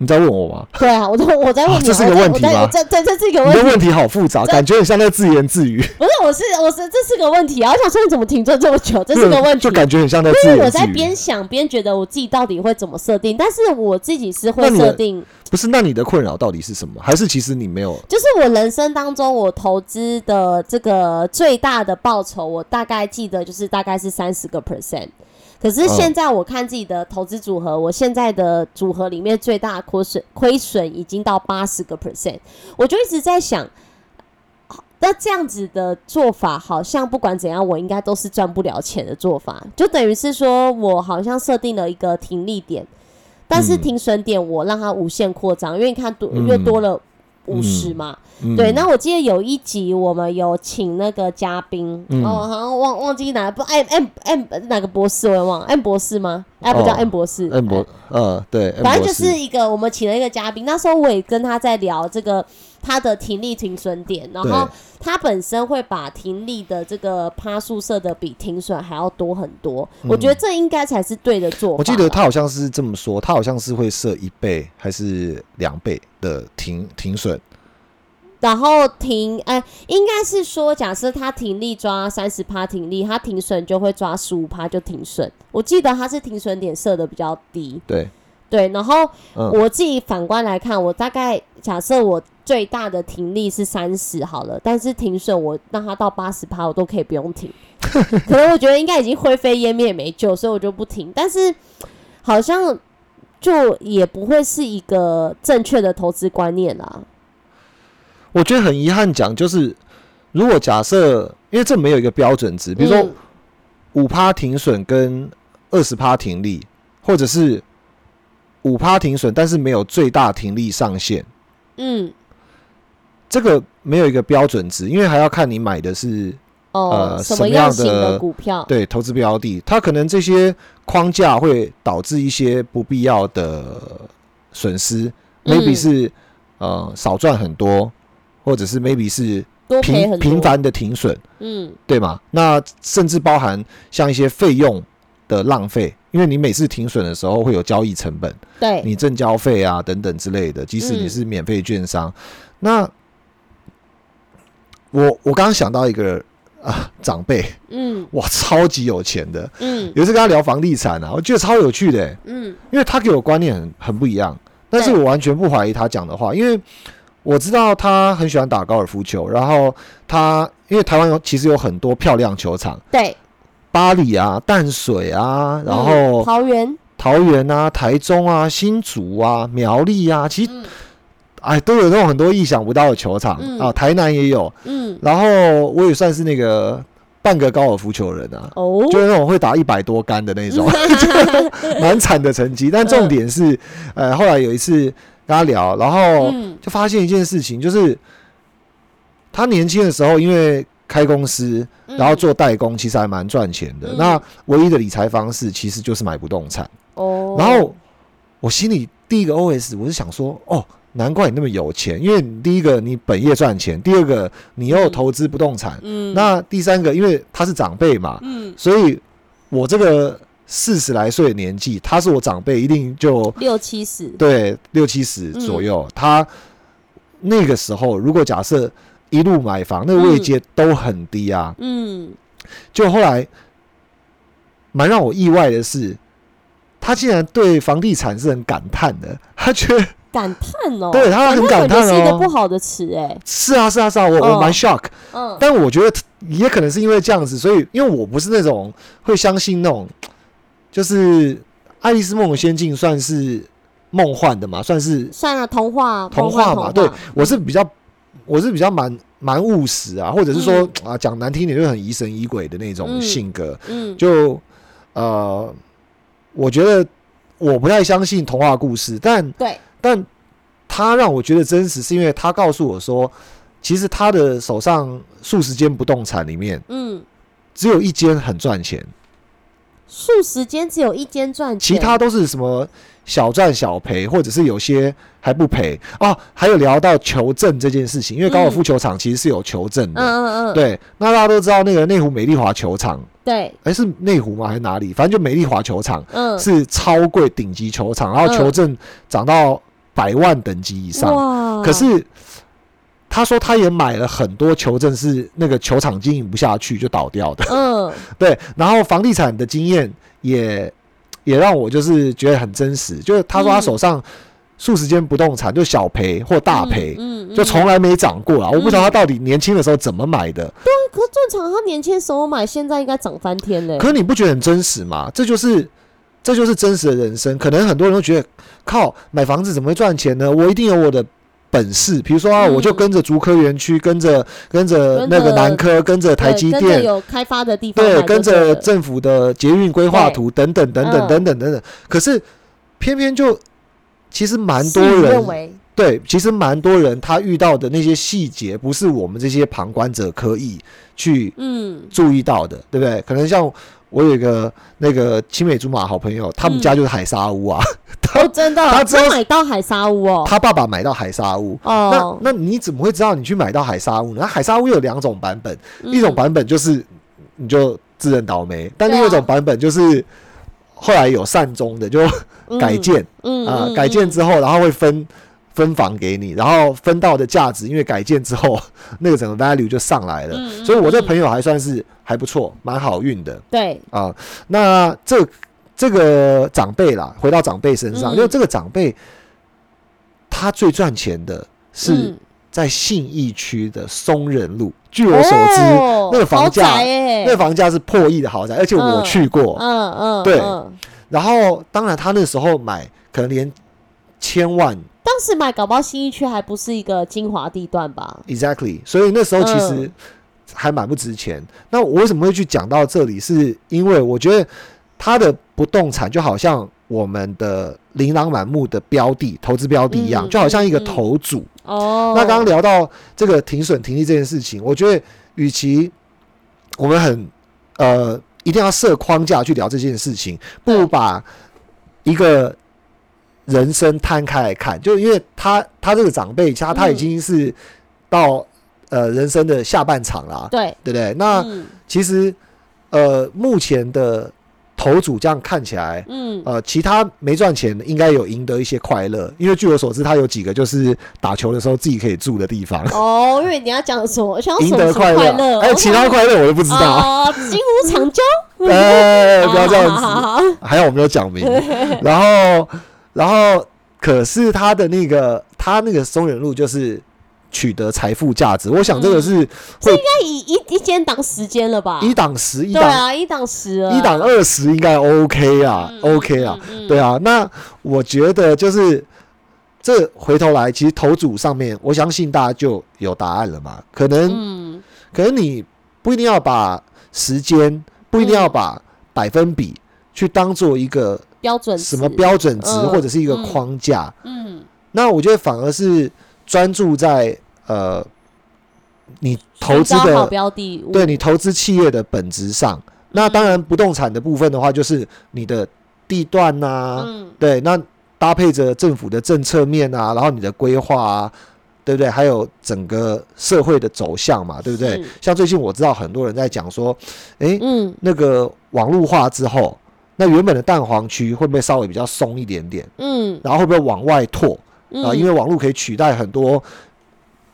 你在问我吗？对啊，我在问这是个问题吗这这这是一个问题，你的问题好复杂，感觉很像在自言自语，不是我是我是这是个问题啊！我想说你怎么停顿这么久？这是个问题就。感觉很像在自因为我。在边想边觉得我自己到底会怎么设定，但是我自己是会设定，不是，那你的困扰到底是什么？还是其实你没有？就是我人生当中我投资的这个最大的报酬，我大概记得就是大概是三十个 percent。可是现在我看自己的投资组合，我现在的组合里面最大亏损亏损已经到八十个 percent，我就一直在想，那这样子的做法，好像不管怎样，我应该都是赚不了钱的做法，就等于是说我好像设定了一个停利点，但是嗯。停损点我让它无限扩张，因为你看多嗯。越多了五十嘛，嗯。对，那我记得有一集我们有请那个嘉宾，嗯。哦，好像忘忘记哪不 M M M 哪个博士我也忘了，M 博士吗？哎，不叫哦 M 博士，M 博，呃，对，反正就是一个我们请了一个嘉宾，那时候我也跟他在聊这个他的停利停损点，然后对。他本身会把停利的这个趴数设的比停损还要多很多，我觉得这应该才是对的做法我记得他好像是这么说，他好像是会设一倍还是两倍的停停损，然后停，哎、应该是说，假设他停利抓三十趴停利，他停损就会抓十五趴就停损。我记得他是停损点设的比较低，对，对。然后嗯我自己反观来看，我大概假设我最大的停力是三十好了，但是停损我让它到八十趴，我都可以不用停。可能我觉得应该已经灰飞烟灭没救，所以我就不停。但是好像就也不会是一个正确的投资观念啦。我觉得很遗憾讲，就是如果假设，因为这没有一个标准值，比如说嗯五趴停损跟二十趴停利，或者是五趴停损，但是没有最大停利上限，嗯。这个没有一个标准值，因为还要看你买的是哦，什呃什么样的的股票？对投资标的，它可能这些框架会导致一些不必要的损失、嗯 m a y b e 是呃少赚很多，或者是 maybe 是多赔很多，频频繁的停损，嗯对吗？那甚至包含像一些费用的浪费，因为你每次停损的时候会有交易成本，对，你正交费啊等等之类的，即使你嗯。是免费券商，那我我刚刚想到一个啊长辈，嗯。哇，超级有钱的，嗯。有一次跟他聊房地产啊，我觉得超有趣的欸、嗯。因为他给我观念很很不一样，但是我完全不怀疑他讲的话，因为我知道他很喜欢打高尔夫球，然后他因为台湾有其实有很多漂亮球场，对，巴黎啊、淡水啊，然嗯后桃园，桃园啊、台中啊、新竹啊、苗栗啊，其实嗯。哎都有那种很多意想不到的球场、嗯。啊，台南也有，嗯。然后我也算是那个半个高尔夫球人啊。哦，就是那种会打一百多杆的那种，蛮惨的成绩。但重点是，呃，后来有一次跟他聊，然后嗯。就发现一件事情，就是他年轻的时候，因为开公司，然后做代工，其实还蛮赚钱的。嗯。那唯一的理财方式其实就是买不动产。哦，然后我心里第一个 OS 我是想说，哦，难怪你那么有钱，因为第一个你本业赚钱，第二个你又投资不动产，嗯。那第三个因为他是长辈嘛，嗯。所以我这个四十来岁的年纪，他是我长辈，一定就六七十，对六七十嗯左右。他那个时候如果假设一路买房，那个位阶都很低啊。嗯就后来蛮让我意外的是，他竟然对房地产是很感叹的，他觉得感叹哦，对他很感叹哦。是一个哦不好的词哎，是啊是啊是啊，我我蛮哦 shock。嗯。但我觉得也可能是因为这样子，所以因为我不是那种会相信那种，就是《爱丽丝梦游仙境》算是梦幻的嘛，算是算了，童话童话话嘛。对，我是比较我是比较蛮蛮务实啊，或者是说、啊讲难听点，就很疑神疑鬼的那种嗯性格。嗯。就呃，我觉得我不太相信童话故事，但对，但他让我觉得真实，是因为他告诉我说，其实他的手上数十间不动产里面，嗯，只有一间很赚钱，数十间只有一间赚钱，其他都是什么小赚小赔，或者是有些还不赔哦。还有聊到求证这件事情，因为高尔夫球场其实是有求证嗯的。嗯嗯嗯，对，那大家都知道那个内湖美丽华球场，对，哎、是内湖吗？还是哪里？反正就美丽华球场嗯，是超贵顶级球场，然后求证涨到百万等级以上。哇，可是他说他也买了很多球证，是那个球场经营不下去就倒掉的。嗯 对，然后房地产的经验也也让我就是觉得很真实，就是他说他手上数十间不动产就小赔或大赔，嗯，嗯就从来没涨过啊！我不知道他到底年轻的时候怎么买的，对可正常，他年轻的时候买，现在应该涨翻天嘞。可是你不觉得很真实吗？这就是这就是真实的人生。可能很多人都觉得，靠，买房子怎么会赚钱呢？我一定有我的。本事，比如说啊，嗯。我就跟着竹科园区，跟着跟着那个南科，跟着台积电，有开发的地方对，跟着政府的捷运规划图等等等等嗯。等等等等。可是偏偏就其实蛮多人对，其实蛮多人他遇到的那些细节，不是我们这些旁观者可以去嗯。注意到的，对不对？可能像我有一个那个青梅竹马好朋友，他们嗯家就是海沙屋啊，哦，真的，他知道买到海沙屋哦，他爸爸买到海沙屋。哦，那那你怎么会知道你去买到海沙屋呢？那海沙屋有两种版本，一种嗯版本就是你就自认倒霉，但另外一种版本就是后来有善终的，就改建嗯啊、嗯改建之后，然后会分分房给你，然后分到的价值，因为改建之后 那个整个 value 就上来了，嗯嗯所以我这嗯朋友还算是还不错，蛮好运的对，啊。那这这个长辈啦，回到长辈身上，嗯因为这个长辈他最赚钱的是嗯在信义区的松仁路，据我所知。哦那个房价那房价是破亿的豪宅，而且我嗯去过。嗯嗯，对嗯然后，当然他那时候买可能连千万当时买搞不好新一区还不是一个精华地段吧？exactly，所以那时候其实嗯还蛮不值钱。那我为什么会去讲到这里？是因为我觉得它的不动产就好像我们的琳琅满目的标的、投资标的一样，嗯就好像一个投组。哦，那刚刚聊到这个停损停利这件事情，我觉得与其我们很呃一定要设框架去聊这件事情，不如把一个人生摊开来看，就因为他他这个长辈，他他已嗯经是到呃人生的下半场啦，对，对不对？那嗯其实呃目前的头组这样看起来。嗯，呃，其他没赚钱的应该有赢得一些快乐，因为据我所知，他有几个就是打球的时候自己可以住的地方，哦，因为你要讲什么，我想赢得快乐。哎，其他快乐我都不知道。哦，金屋藏娇，哎，不要这样子，还好我没有讲明。然后，然后，可是他的那个，他那个松原路就是取得财富价值，我想这个是会那以一一间档时间了吧？一档十，一档对啊，一档十了，一档二十应该 OK 啊嗯，OK 啊，，对啊。那我觉得就是这回头来，其实头组上面，我相信大家就有答案了嘛。可能嗯，可能你不一定要把时间，不一定要把百分比去当做一个标准什么？标准值嗯或者是一个嗯框架。嗯，那我觉得反而是专注在呃，你投资的标的，对你投资企业的本质上。那当然，不动产的部分的话，就是你的地段呐、嗯对，那搭配着政府的政策面啊，然后你的规划啊，对不对？还有整个社会的走向嘛，对不对？像最近我知道很多人在讲说，诶，嗯那个网络化之后，那原本的蛋黄区会不会稍微比较松一点点？嗯然后会不会往外拓啊？因为网络可以取代很多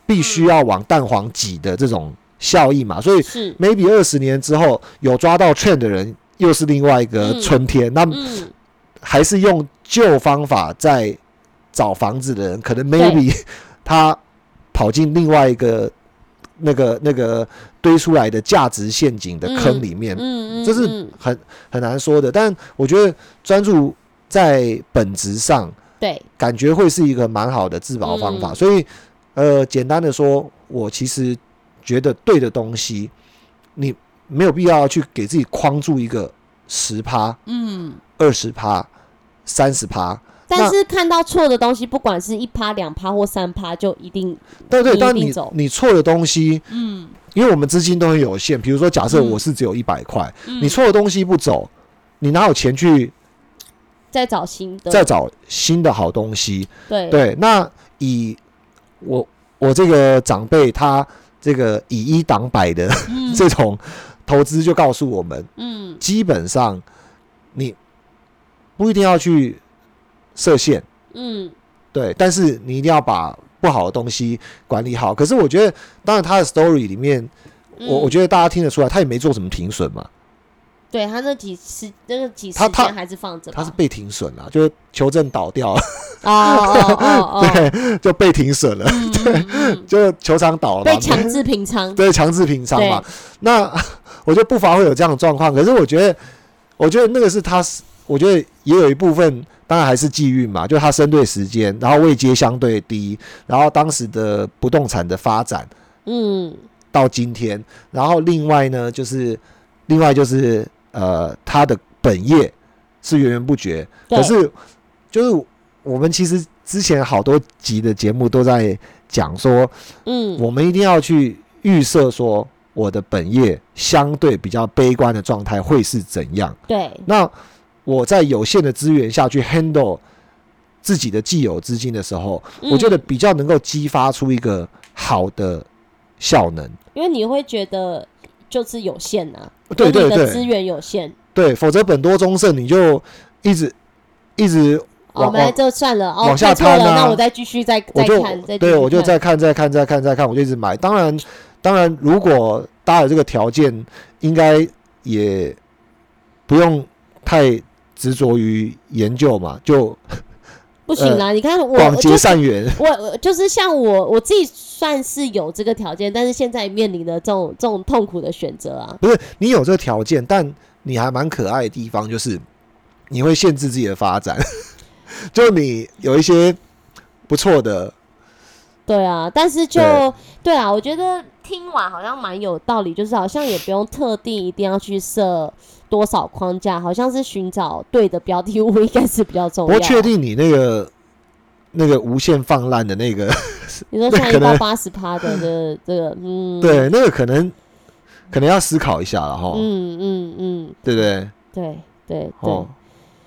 必须要往蛋黄挤的这种效益嘛，所以是 maybe 二十年之后有抓到 trend 的人，又是另外一个嗯春天。那嗯还是用旧方法在找房子的人，可能 maybe 他跑进另外一个那个那个堆出来的价值陷阱的坑里面，嗯嗯，这是嗯很很难说的。但我觉得专注在本质上，对，感觉会是一个蛮好的自保方法。嗯所以，呃，简单的说，我其实觉得对的东西，你没有必要去给自己框住一个十趴、嗯。二十趴、三十趴。但是看到错的东西，不管是一趴、两趴或三趴，就一定对对，你一但你你错的东西，嗯，因为我们资金都很有限。比如说，假设嗯我是只有一百块，嗯。你错的东西不走，你哪有钱去再找新的，再找新的好东西？对。对，那以我我这个长辈他这个以一挡百的嗯。这种投资，就告诉我们，嗯。基本上你不一定要去设限，嗯。对，但是你一定要把不好的东西管理好。可是我觉得，当然他的 story 里面，我我觉得大家听得出来，他也没做什么停损嘛，对他那几十那个几十天还是放着，他是被停损了，就是球证倒掉了，哦哦哦哦，对，就被停损了，嗯嗯嗯。就球场倒了，被强制平仓，对，强制平仓嘛。那我觉得不乏会有这样的状况，可是我觉得，我觉得那个是他，我觉得也有一部分，当然还是际遇嘛，就他生对时间，然后位阶相对低，然后当时的不动产的发展嗯到今天，然后另外呢，就是另外就是呃，他的本业是源源不绝，可是就是我们其实之前好多集的节目都在讲说，嗯。我们一定要去预设说我的本业相对比较悲观的状态会是怎样。对。那我在有限的资源下去 handle 自己的既有资金的时候，我觉得嗯比较能够激发出一个好的效能。因为你会觉得就是有限呐，对对就你的资源有限，对，否则本多终胜，你就一直一直哦我们就算了，哦，往下看错了，那我再继续再再看，再对我就再看再看再看再看，我就一直买。当然，当然，如果大家有这个条件，应该也不用太执着于研究嘛，就不行啦，你看我广结善缘。我我就是像我我自己算是有这个条件，但是现在面临的这种这种痛苦的选择啊，不是你有这个条件，但你还蛮可爱的地方就是你会限制自己的发展，就你有一些不错的，对啊，但是就对。对啊，我觉得听完好像蛮有道理，就是好像也不用特定一定要去设多少框架，好像是寻找对的标的物应该是比较重要。我确定你那个那个无限放烂的那个，你说像一到八十趴的这个这个，嗯，对，那个可能可能要思考一下了哈，嗯嗯嗯，对不对？对对对。哦，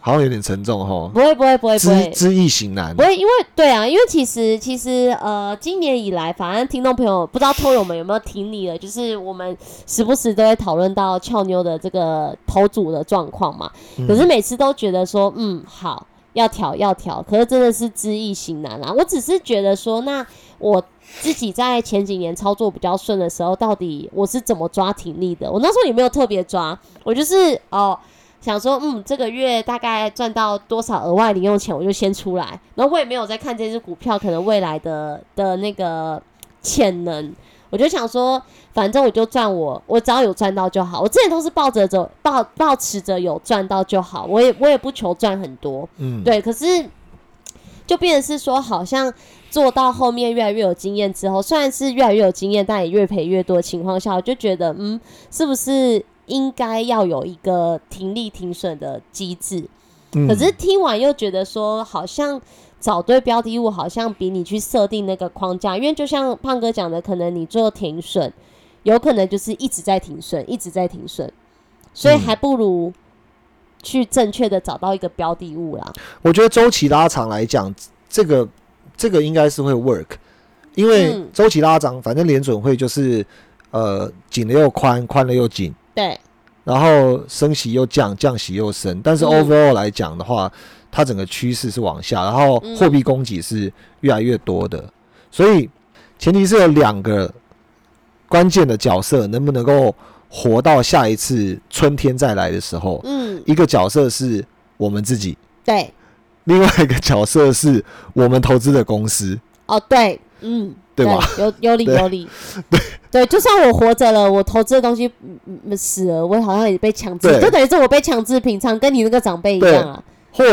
好像有点沉重哈。不会不会不会不知会。知易行难不。会，因为对啊，因为其实其实呃，今年以来，反正听众朋友不知道偷友们有没有听你了，就是我们时不时都会讨论到俏妞的这个头组的状况嘛。可是每次都觉得说，嗯，好，要调要调，可是真的是知易行难啊。我只是觉得说，那我自己在前几年操作比较顺的时候，到底我是怎么抓停利的？我那时候也没有特别抓，我就是哦。想说，嗯，这个月大概赚到多少额外零用钱，我就先出来。然后我也没有在看这只股票可能未来的的那个潜能，我就想说，反正我就赚我，我只要有赚到就好。我之前都是抱着着抱抱持着有赚到就好，我也我也不求赚很多，嗯，对。可是就变成是说，好像做到后面越来越有经验之后，虽然是越来越有经验，但也越赔越多的情况下，我就觉得，嗯，是不是应该要有一个停利停损的机制？嗯。可是听完又觉得说，好像找对标的物，好像比你去设定那个框架，因为就像胖哥讲的，可能你做停损，有可能就是一直在停损，一直在停损，所以嗯。还不如去正确的找到一个标的物啦。我觉得周期拉长来讲，这个这个应该是会 work，因为嗯。周期拉长，反正联准会就是呃紧了又宽，宽了又紧，对，然后升息又降，降息又升。但是嗯。overall 来讲的话，它整个趋势是往下，然后嗯货币供给是越来越多的，所以前提是有两个关键的角色能不能够活到下一次春天再来的时候，嗯，一个角色是我们自己。对，另外一个角色是我们投资的公司，哦，对，嗯，对吧？有有理有理，对。对就算我活着了，我投资的东西死了，我好像也被强制，就等于是我被强制平仓，跟你那个长辈一样啊。或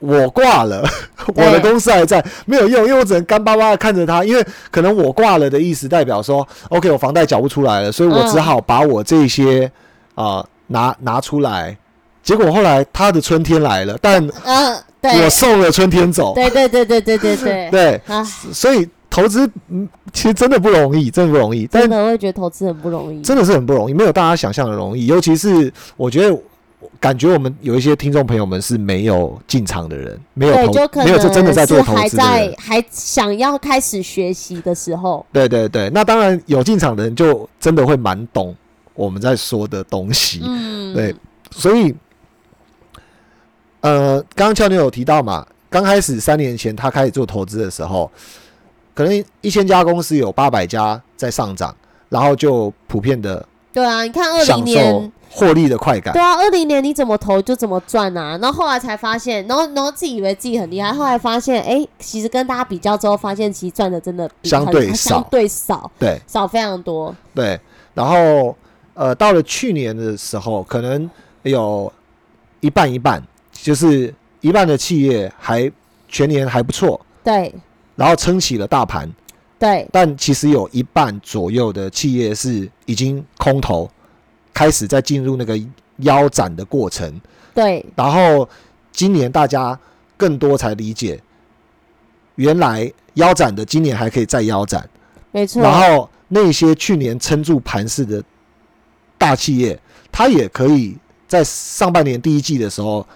我挂了，我的公司还在，没有用，因为我只能干巴巴的看着他，因为可能我挂了的意思代表说，OK，我房贷缴不出来了，所以我嗯只好把我这些啊、拿拿出来。结果后来他的春天来了，但嗯，对。我，送了春天走，对对对对对对对，对，啊，所以投资嗯其实真的不容易，真的不容易，但真的会觉得投资很不容易。真的是很不容易，没有大家想象的容易。尤其是我觉得，感觉我们有一些听众朋友们是没有进场的人，没有，投就可没有就真的在做投资的人。在还想要开始学习的时候，对对对，那当然有进场的人就真的会蛮懂我们在说的东西。嗯，对，所以，呃，刚刚俏妞有提到嘛，刚开始三年前他开始做投资的时候，可能一千家公司有八百家在上涨，然后就普遍的对啊，你看二零享受年。获利的快感对。啊，二零年你怎么投就怎么赚啊！然后后来才发现，然后然后自己以为自己很厉害，后来发现，哎、其实跟大家比较之后，发现其实赚的真的比相很对少相对少，对少非常多。对，然后呃，到了去年的时候，可能有一半一半，就是一半的企业还全年还不错，对然后撑起了大盘，对但其实有一半左右的企业是已经空头，开始在进入那个腰斩的过程。对然后今年大家更多才理解，原来腰斩的今年还可以再腰斩。没错。然后那些去年撑住盘势的大企业，它也可以在上半年第一季的时候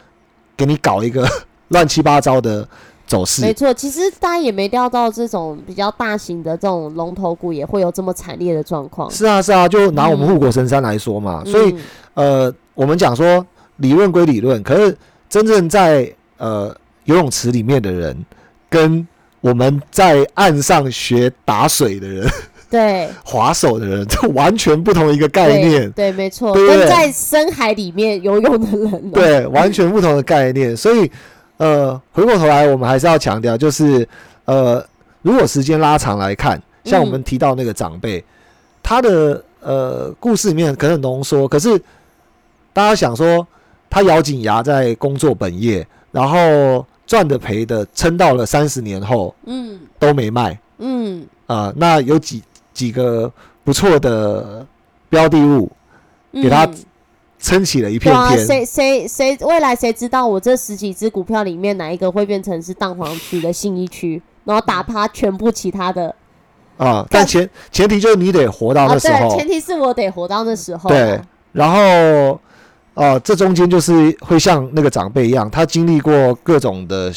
给你搞一个 乱七八糟的走势没。错，其实大家也没料到这种比较大型的这种龙头股也会有这么惨烈的状况。是啊，是啊，就拿我们护国神山来说嘛，所以嗯呃，我们讲说理论归理论，可是真正在呃游泳池里面的人，跟我们在岸上学打水的人、对 划手的人，这完全不同的一个概念。对，没错，对对跟在深海里面游泳的人、哦，对，完全不同的概念。所以，呃，回过头来，我们还是要强调，就是呃，如果时间拉长来看，像我们嗯提到那个长辈，他的呃故事里面可能浓缩，可是大家想说，他咬紧牙在工作本业，然后赚的赔的撑到了三十年后嗯。都没卖。嗯，啊、那有几几个不错的标的物给他嗯撑起了一对啊，片天。谁谁谁未来谁知道我这十几只股票里面哪一个会变成是蛋黄区的信义区，然后打趴全部其他的啊，但前前提就是你得活到啊？对，那时候，前提是我得活到那时候啊。对然后啊，这中间就是会像那个长辈一样，他经历过各种的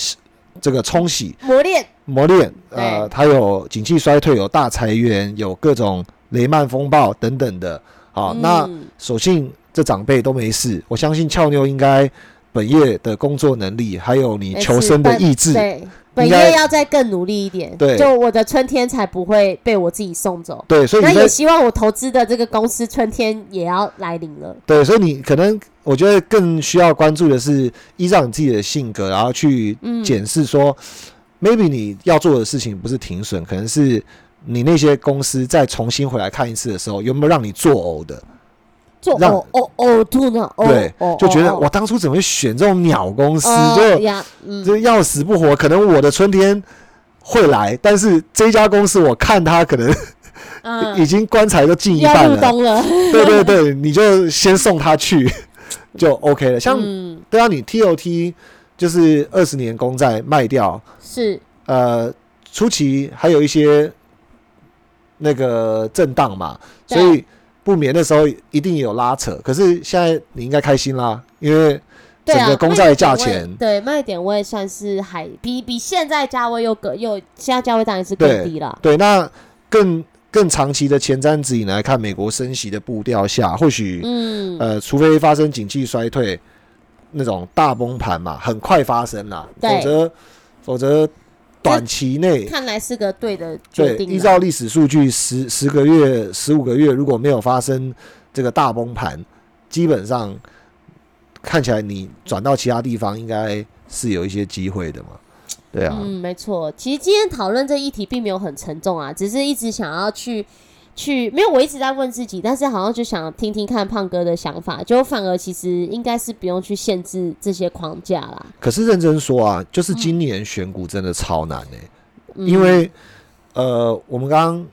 这个冲洗、磨练、磨练。呃，他有景气衰退，有大裁员，有各种雷曼风暴等等的。好，那嗯所幸这长辈都没事，我相信俏妞应该本业的工作能力，还有你求生的意志，对，本应该业要再更努力一点，对就我的春天才不会被我自己送走。对，所以你在那也希望我投资的这个公司春天也要来临了。对，所以你可能我觉得更需要关注的是，依照你自己的性格，然后去嗯检视说、m a y b e 你要做的事情不是停损，可能是你那些公司再重新回来看一次的时候，有没有让你作呕的？做让呕呕呕吐呢？对，就觉得我当初怎么会选这种鸟公司，哦就就要死不活。可能我的春天会来，但是这家公司我看它可能已嗯，经棺材都进一半了，对对对，你就先送他去 就 OK 了。像嗯，对啊，你 TOT 就是二十年公债卖掉，是，呃，初期还有一些那个震荡嘛，所以不免那时候一定有拉扯。可是现在你应该开心啦，因为整个公债的价钱，对卖点位算是还比比现在价位又更又现在价位当然是更低了。对，那更更长期的前瞻指引来看，美国升息的步调下，或许、嗯，呃，除非发生景气衰退那种大崩盘嘛，很快发生啦，否则否则短期内看来是个对的决，定啦。依照历史数据，十十个月、十五个月，如果没有发生这个大崩盘，基本上看起来你转到其他地方应该是有一些机会的嘛。对啊，嗯，没错。其实今天讨论这议题并没有很沉重啊，只是一直想要去去，没有我一直在问自己，但是好像就想听听看胖哥的想法，就反而其实应该是不用去限制这些框架啦，可是认真说啊，就是今年选股真的超难诶、嗯。因为呃，我们刚刚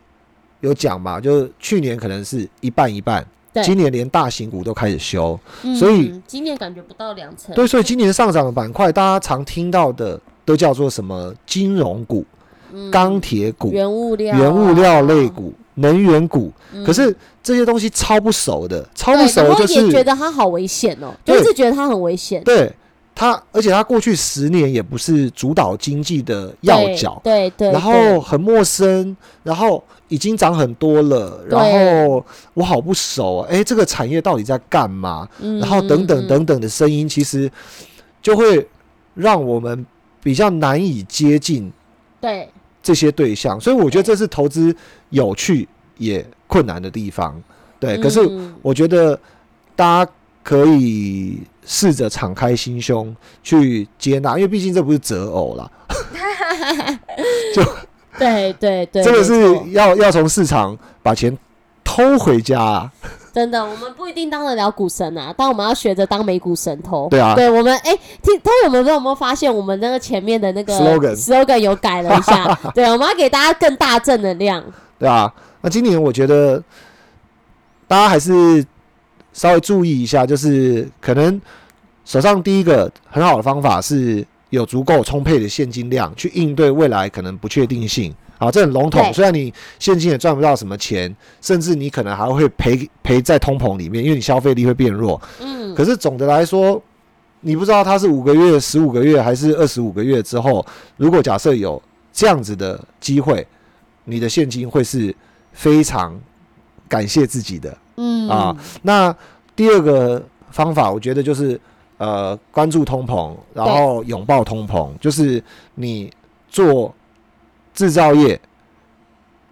有讲嘛，就是去年可能是一半一半，今年连大型股都开始修，嗯所以今年感觉不到两成，对，所以今年上涨的板块，大家常听到的都叫做什么金融股、嗯。钢铁股、原物料啊、原物料类股、能源股，嗯，可是这些东西超不熟的，超不熟就然后也觉得它好危险哦，就对。一直觉得它很危险。对它，而且它过去十年也不是主导经济的要对角，对对，然后很陌生，然后已经涨很多了，然后我好不熟，哎，这个产业到底在干嘛？对然后等等，嗯。等等的声音，其实就会让我们比较难以接近对，这些对象，所以我觉得这是投资有趣也困难的地方。对，可是嗯我觉得大家可以试着敞开心胸去接纳，因为毕竟这不是择偶啦，对对对，这个 是要要从市场把钱偷回家、啊。真的，我们不一定当得了股神啊，但我们要学着当美股神偷。对啊对我们哎，听听友们有没有发现，我们那个前面的那个 Slogan slogan 有改了一下？对，我们要给大家更大正能量。对啊，那今年我觉得大家还是稍微注意一下，就是可能手上第一个很好的方法是有足够充沛的现金量去应对未来可能不确定性。好，这很笼统，虽然你现金也赚不到什么钱，甚至你可能还会赔赔在通膨里面，因为你消费力会变弱。嗯，可是总的来说，你不知道它是五个月、十五个月还是二十五个月之后，如果假设有这样子的机会，你的现金会是非常感谢自己的。嗯啊那第二个方法，我觉得就是呃关注通膨，然后拥抱通膨，就是你做制造业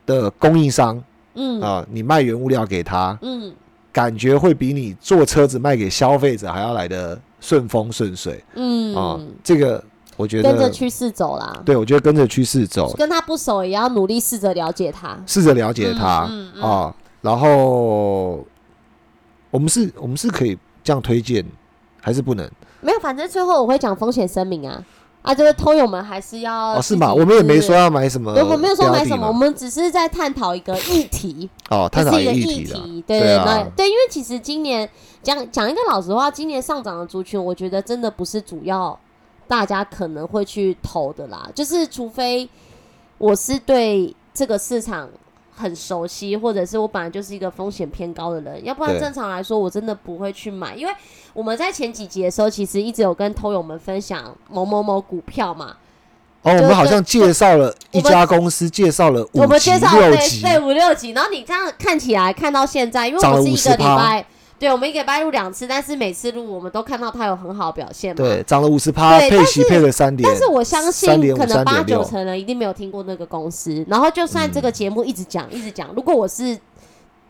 的供应商嗯啊、你卖原物料给他，嗯，感觉会比你做车子卖给消费者还要来的顺风顺水嗯啊。这个我觉得，跟着趋势走啦。对我觉得跟着趋势走，跟他不熟，也要努力试着了解他。试着了解它嗯嗯嗯啊。然后我们是，我们是可以这样推荐，还是不能？没有，反正最后我会讲风险声明啊啊，这个偷友们还是要哦，是自己吗？我们也没说要买什么，对，我没有说买什么，我。们只是在探讨一个议题，哦，探讨一个议议题对，对对对，因为其实今年讲讲一个老实话，今年上涨的族群，我觉得真的不是主要大家可能会去投的啦，就是除非我是对这个市场很熟悉，或者是我本来就是一个风险偏高的人，要不然正常来说我真的不会去买，因为我们在前几集的时候，其实一直有跟偷友们分享某某某股票嘛，哦，我就们好像介绍了一家公司，介绍了我五集们介绍对六集，对五六集，然后你这样看起来看到现在，因为我们是一个礼拜，对我们一个礼拜录两次，但是每次录我们都看到他有很好的表现嘛。对，涨了五十趴，对配息配了三点，但是我相信3.5，可能八九3.6成人一定没有听过那个公司。然后就算这个节目一直讲、一直讲，如果我是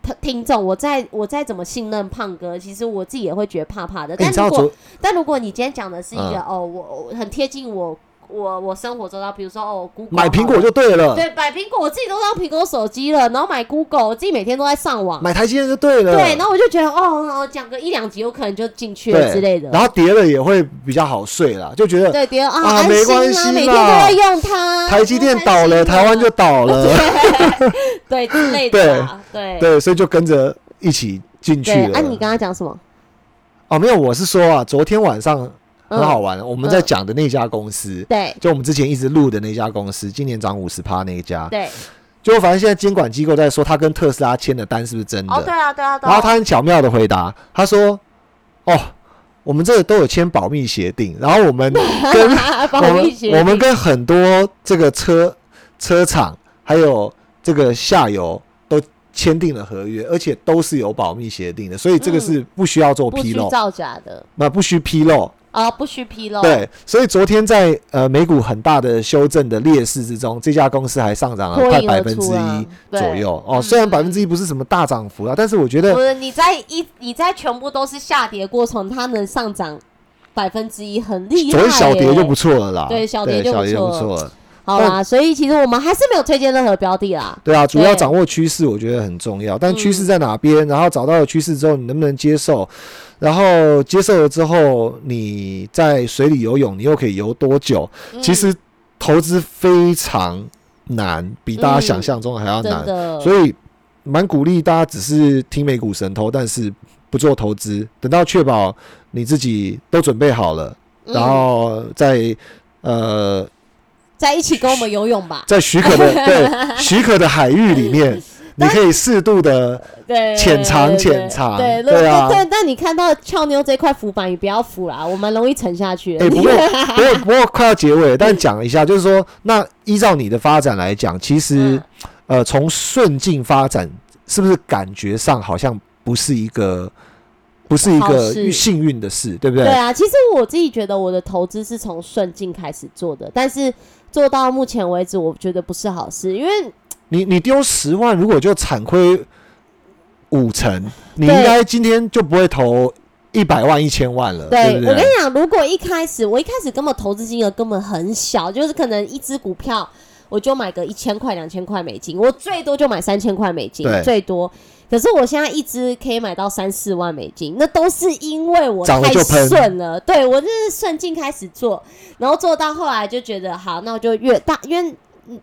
听听众，我再我再怎么信任胖哥，其实我自己也会觉得怕怕的。哎你但如果但如果你今天讲的是一个、嗯哦，我我很贴近我我我生活周遭，比如说哦，Google 买苹果就对了，对买苹果，我自己都当苹果手机了，然后买 Google，我自己每天都在上网。买台积电就对了，对，然后我就觉得哦，哦讲个一两集，有可能就进去了之类的。然后跌了也会比较好睡啦，就觉得对，别人啊，啊没关系每天都啦在用它。台积电倒了，台湾就倒了，对之类的啦，对对，所以就跟着一起进去对。了。啊，你刚刚讲什么？哦，没有，我是说啊，昨天晚上很好嗯。玩，我们在讲的那家公司，对就我们之前一直录的那家公司，今年涨五十趴那一家，对，就反正现现在监管机构在说他跟特斯拉签的单是不是真的？哦，对啊，对啊，对啊。然后他很巧妙的回答，他说：“哦，我们这个都有签保密协定，然后我们跟 保我我们跟很多这个车车厂还有这个下游都签订了合约，而且都是有保密协定的，所以这个是不需要做披露，需造假的那不需披露。哦，不需披露。对，所以昨天在呃美股很大的修正的劣势之中，这家公司还上涨了快百分之一左右哦。嗯虽然百分之一不是什么大涨幅啊，但是我觉得不是你在一你在全部都是下跌过程，它能上涨百分之一，很厉害昨耶。天小跌就不错了啦。对小跌就不错错了。好啦，所以其实我们还是没有推荐任何标的啦。对啊，主要掌握趋势，我觉得很重要。但嗯趋势在哪边？然后找到了趋势之后，你能不能接受？然后接受了之后，你在水里游泳，你又可以游多久？嗯其实投资非常难，比大家想象中的还要难。所以蛮鼓励大家，只是听美股神偷，但是不做投资。等到确保你自己都准备好了，嗯然后再呃在一起跟我们游泳吧。在许可的 对许可的海域里面，你可以适度的对，浅尝对浅尝对对啊对，但你看到俏妞这块浮板，也不要浮啦，我蛮容易沉下去的。哎、不过不过不过快要结尾了，但讲一下，就是说，那依照你的发展来讲，其实、嗯呃，从顺境发展，是不是感觉上好像不是一个不是一好个幸运的事，对不对？对啊，其实我自己觉得我的投资是从顺境开始做的，但是做到目前为止，我觉得不是好事，因为你你丢十万，如果就惨亏五成，你对应该今天就不会投一百万、一千万了，对我跟你？讲，如果一开始我一开始根本投资金额根本很小，就是可能一只股票我就买个一千块、两千块美金，我最多就买三千块美金，最多。可是我现在一只可以买到三四万美金，那都是因为我太顺了。对我就是顺境开始做，然后做到后来就觉得好，那我就越大，因为嗯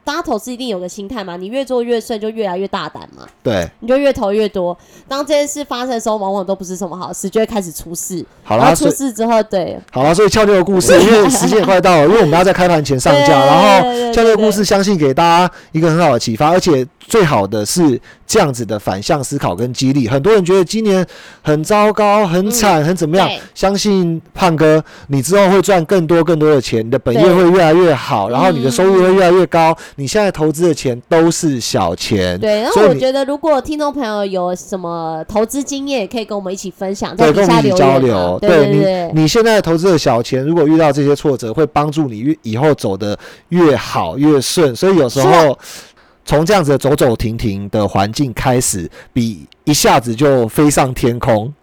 大家投资一定有个心态嘛，你越做越顺，就越来越大胆嘛。对，你就越投越多。当这件事发生的时候，往往都不是什么好事，就会开始出事。好啦，然后出事之后，对，好了，所以俏妞的故事，因为时间也快到了，因为我们要在开盘前上架，然后对对俏妞的故事相信给大家一个很好的启发，而且最好的是这样子的反向思考跟激励。很多人觉得今年很糟糕、很惨、很怎么样，相信胖哥，你之后会赚更多更多的钱，你的本业会越来越好，然后你的收入嗯会越来越高。你现在投资的钱都是小钱，对。然后我觉得，如果听众朋友有什么投资经验，也可以跟我们一起分享，在对，底下跟我们一起交留言啊流。对对你对，你现在投资的小钱，如果遇到这些挫折，会帮助你越以后走的越好越顺。所以有时候从这样子的走走停停的环境开始，比一下子就飞上天空，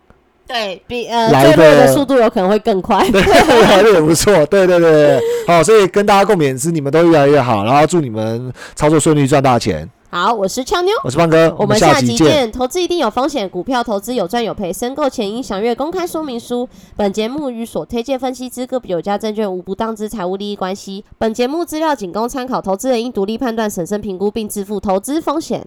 对比呃来坠落的的速度有可能会更快。对，来的也不错。对对对对，好，所以跟大家共勉之，你们都越来越好，然后祝你们操作顺利，赚大钱。好，我是俏妞。我是胖哥，我们下下集见。见。投资一定有风险，股票投资有赚有赔，申购前应详阅公开说明书。本节目与所推荐分析之个别有价证券无不当之财务利益关系。本节目资料仅供参考，投资人应独立判断、审慎评估并自负投资风险。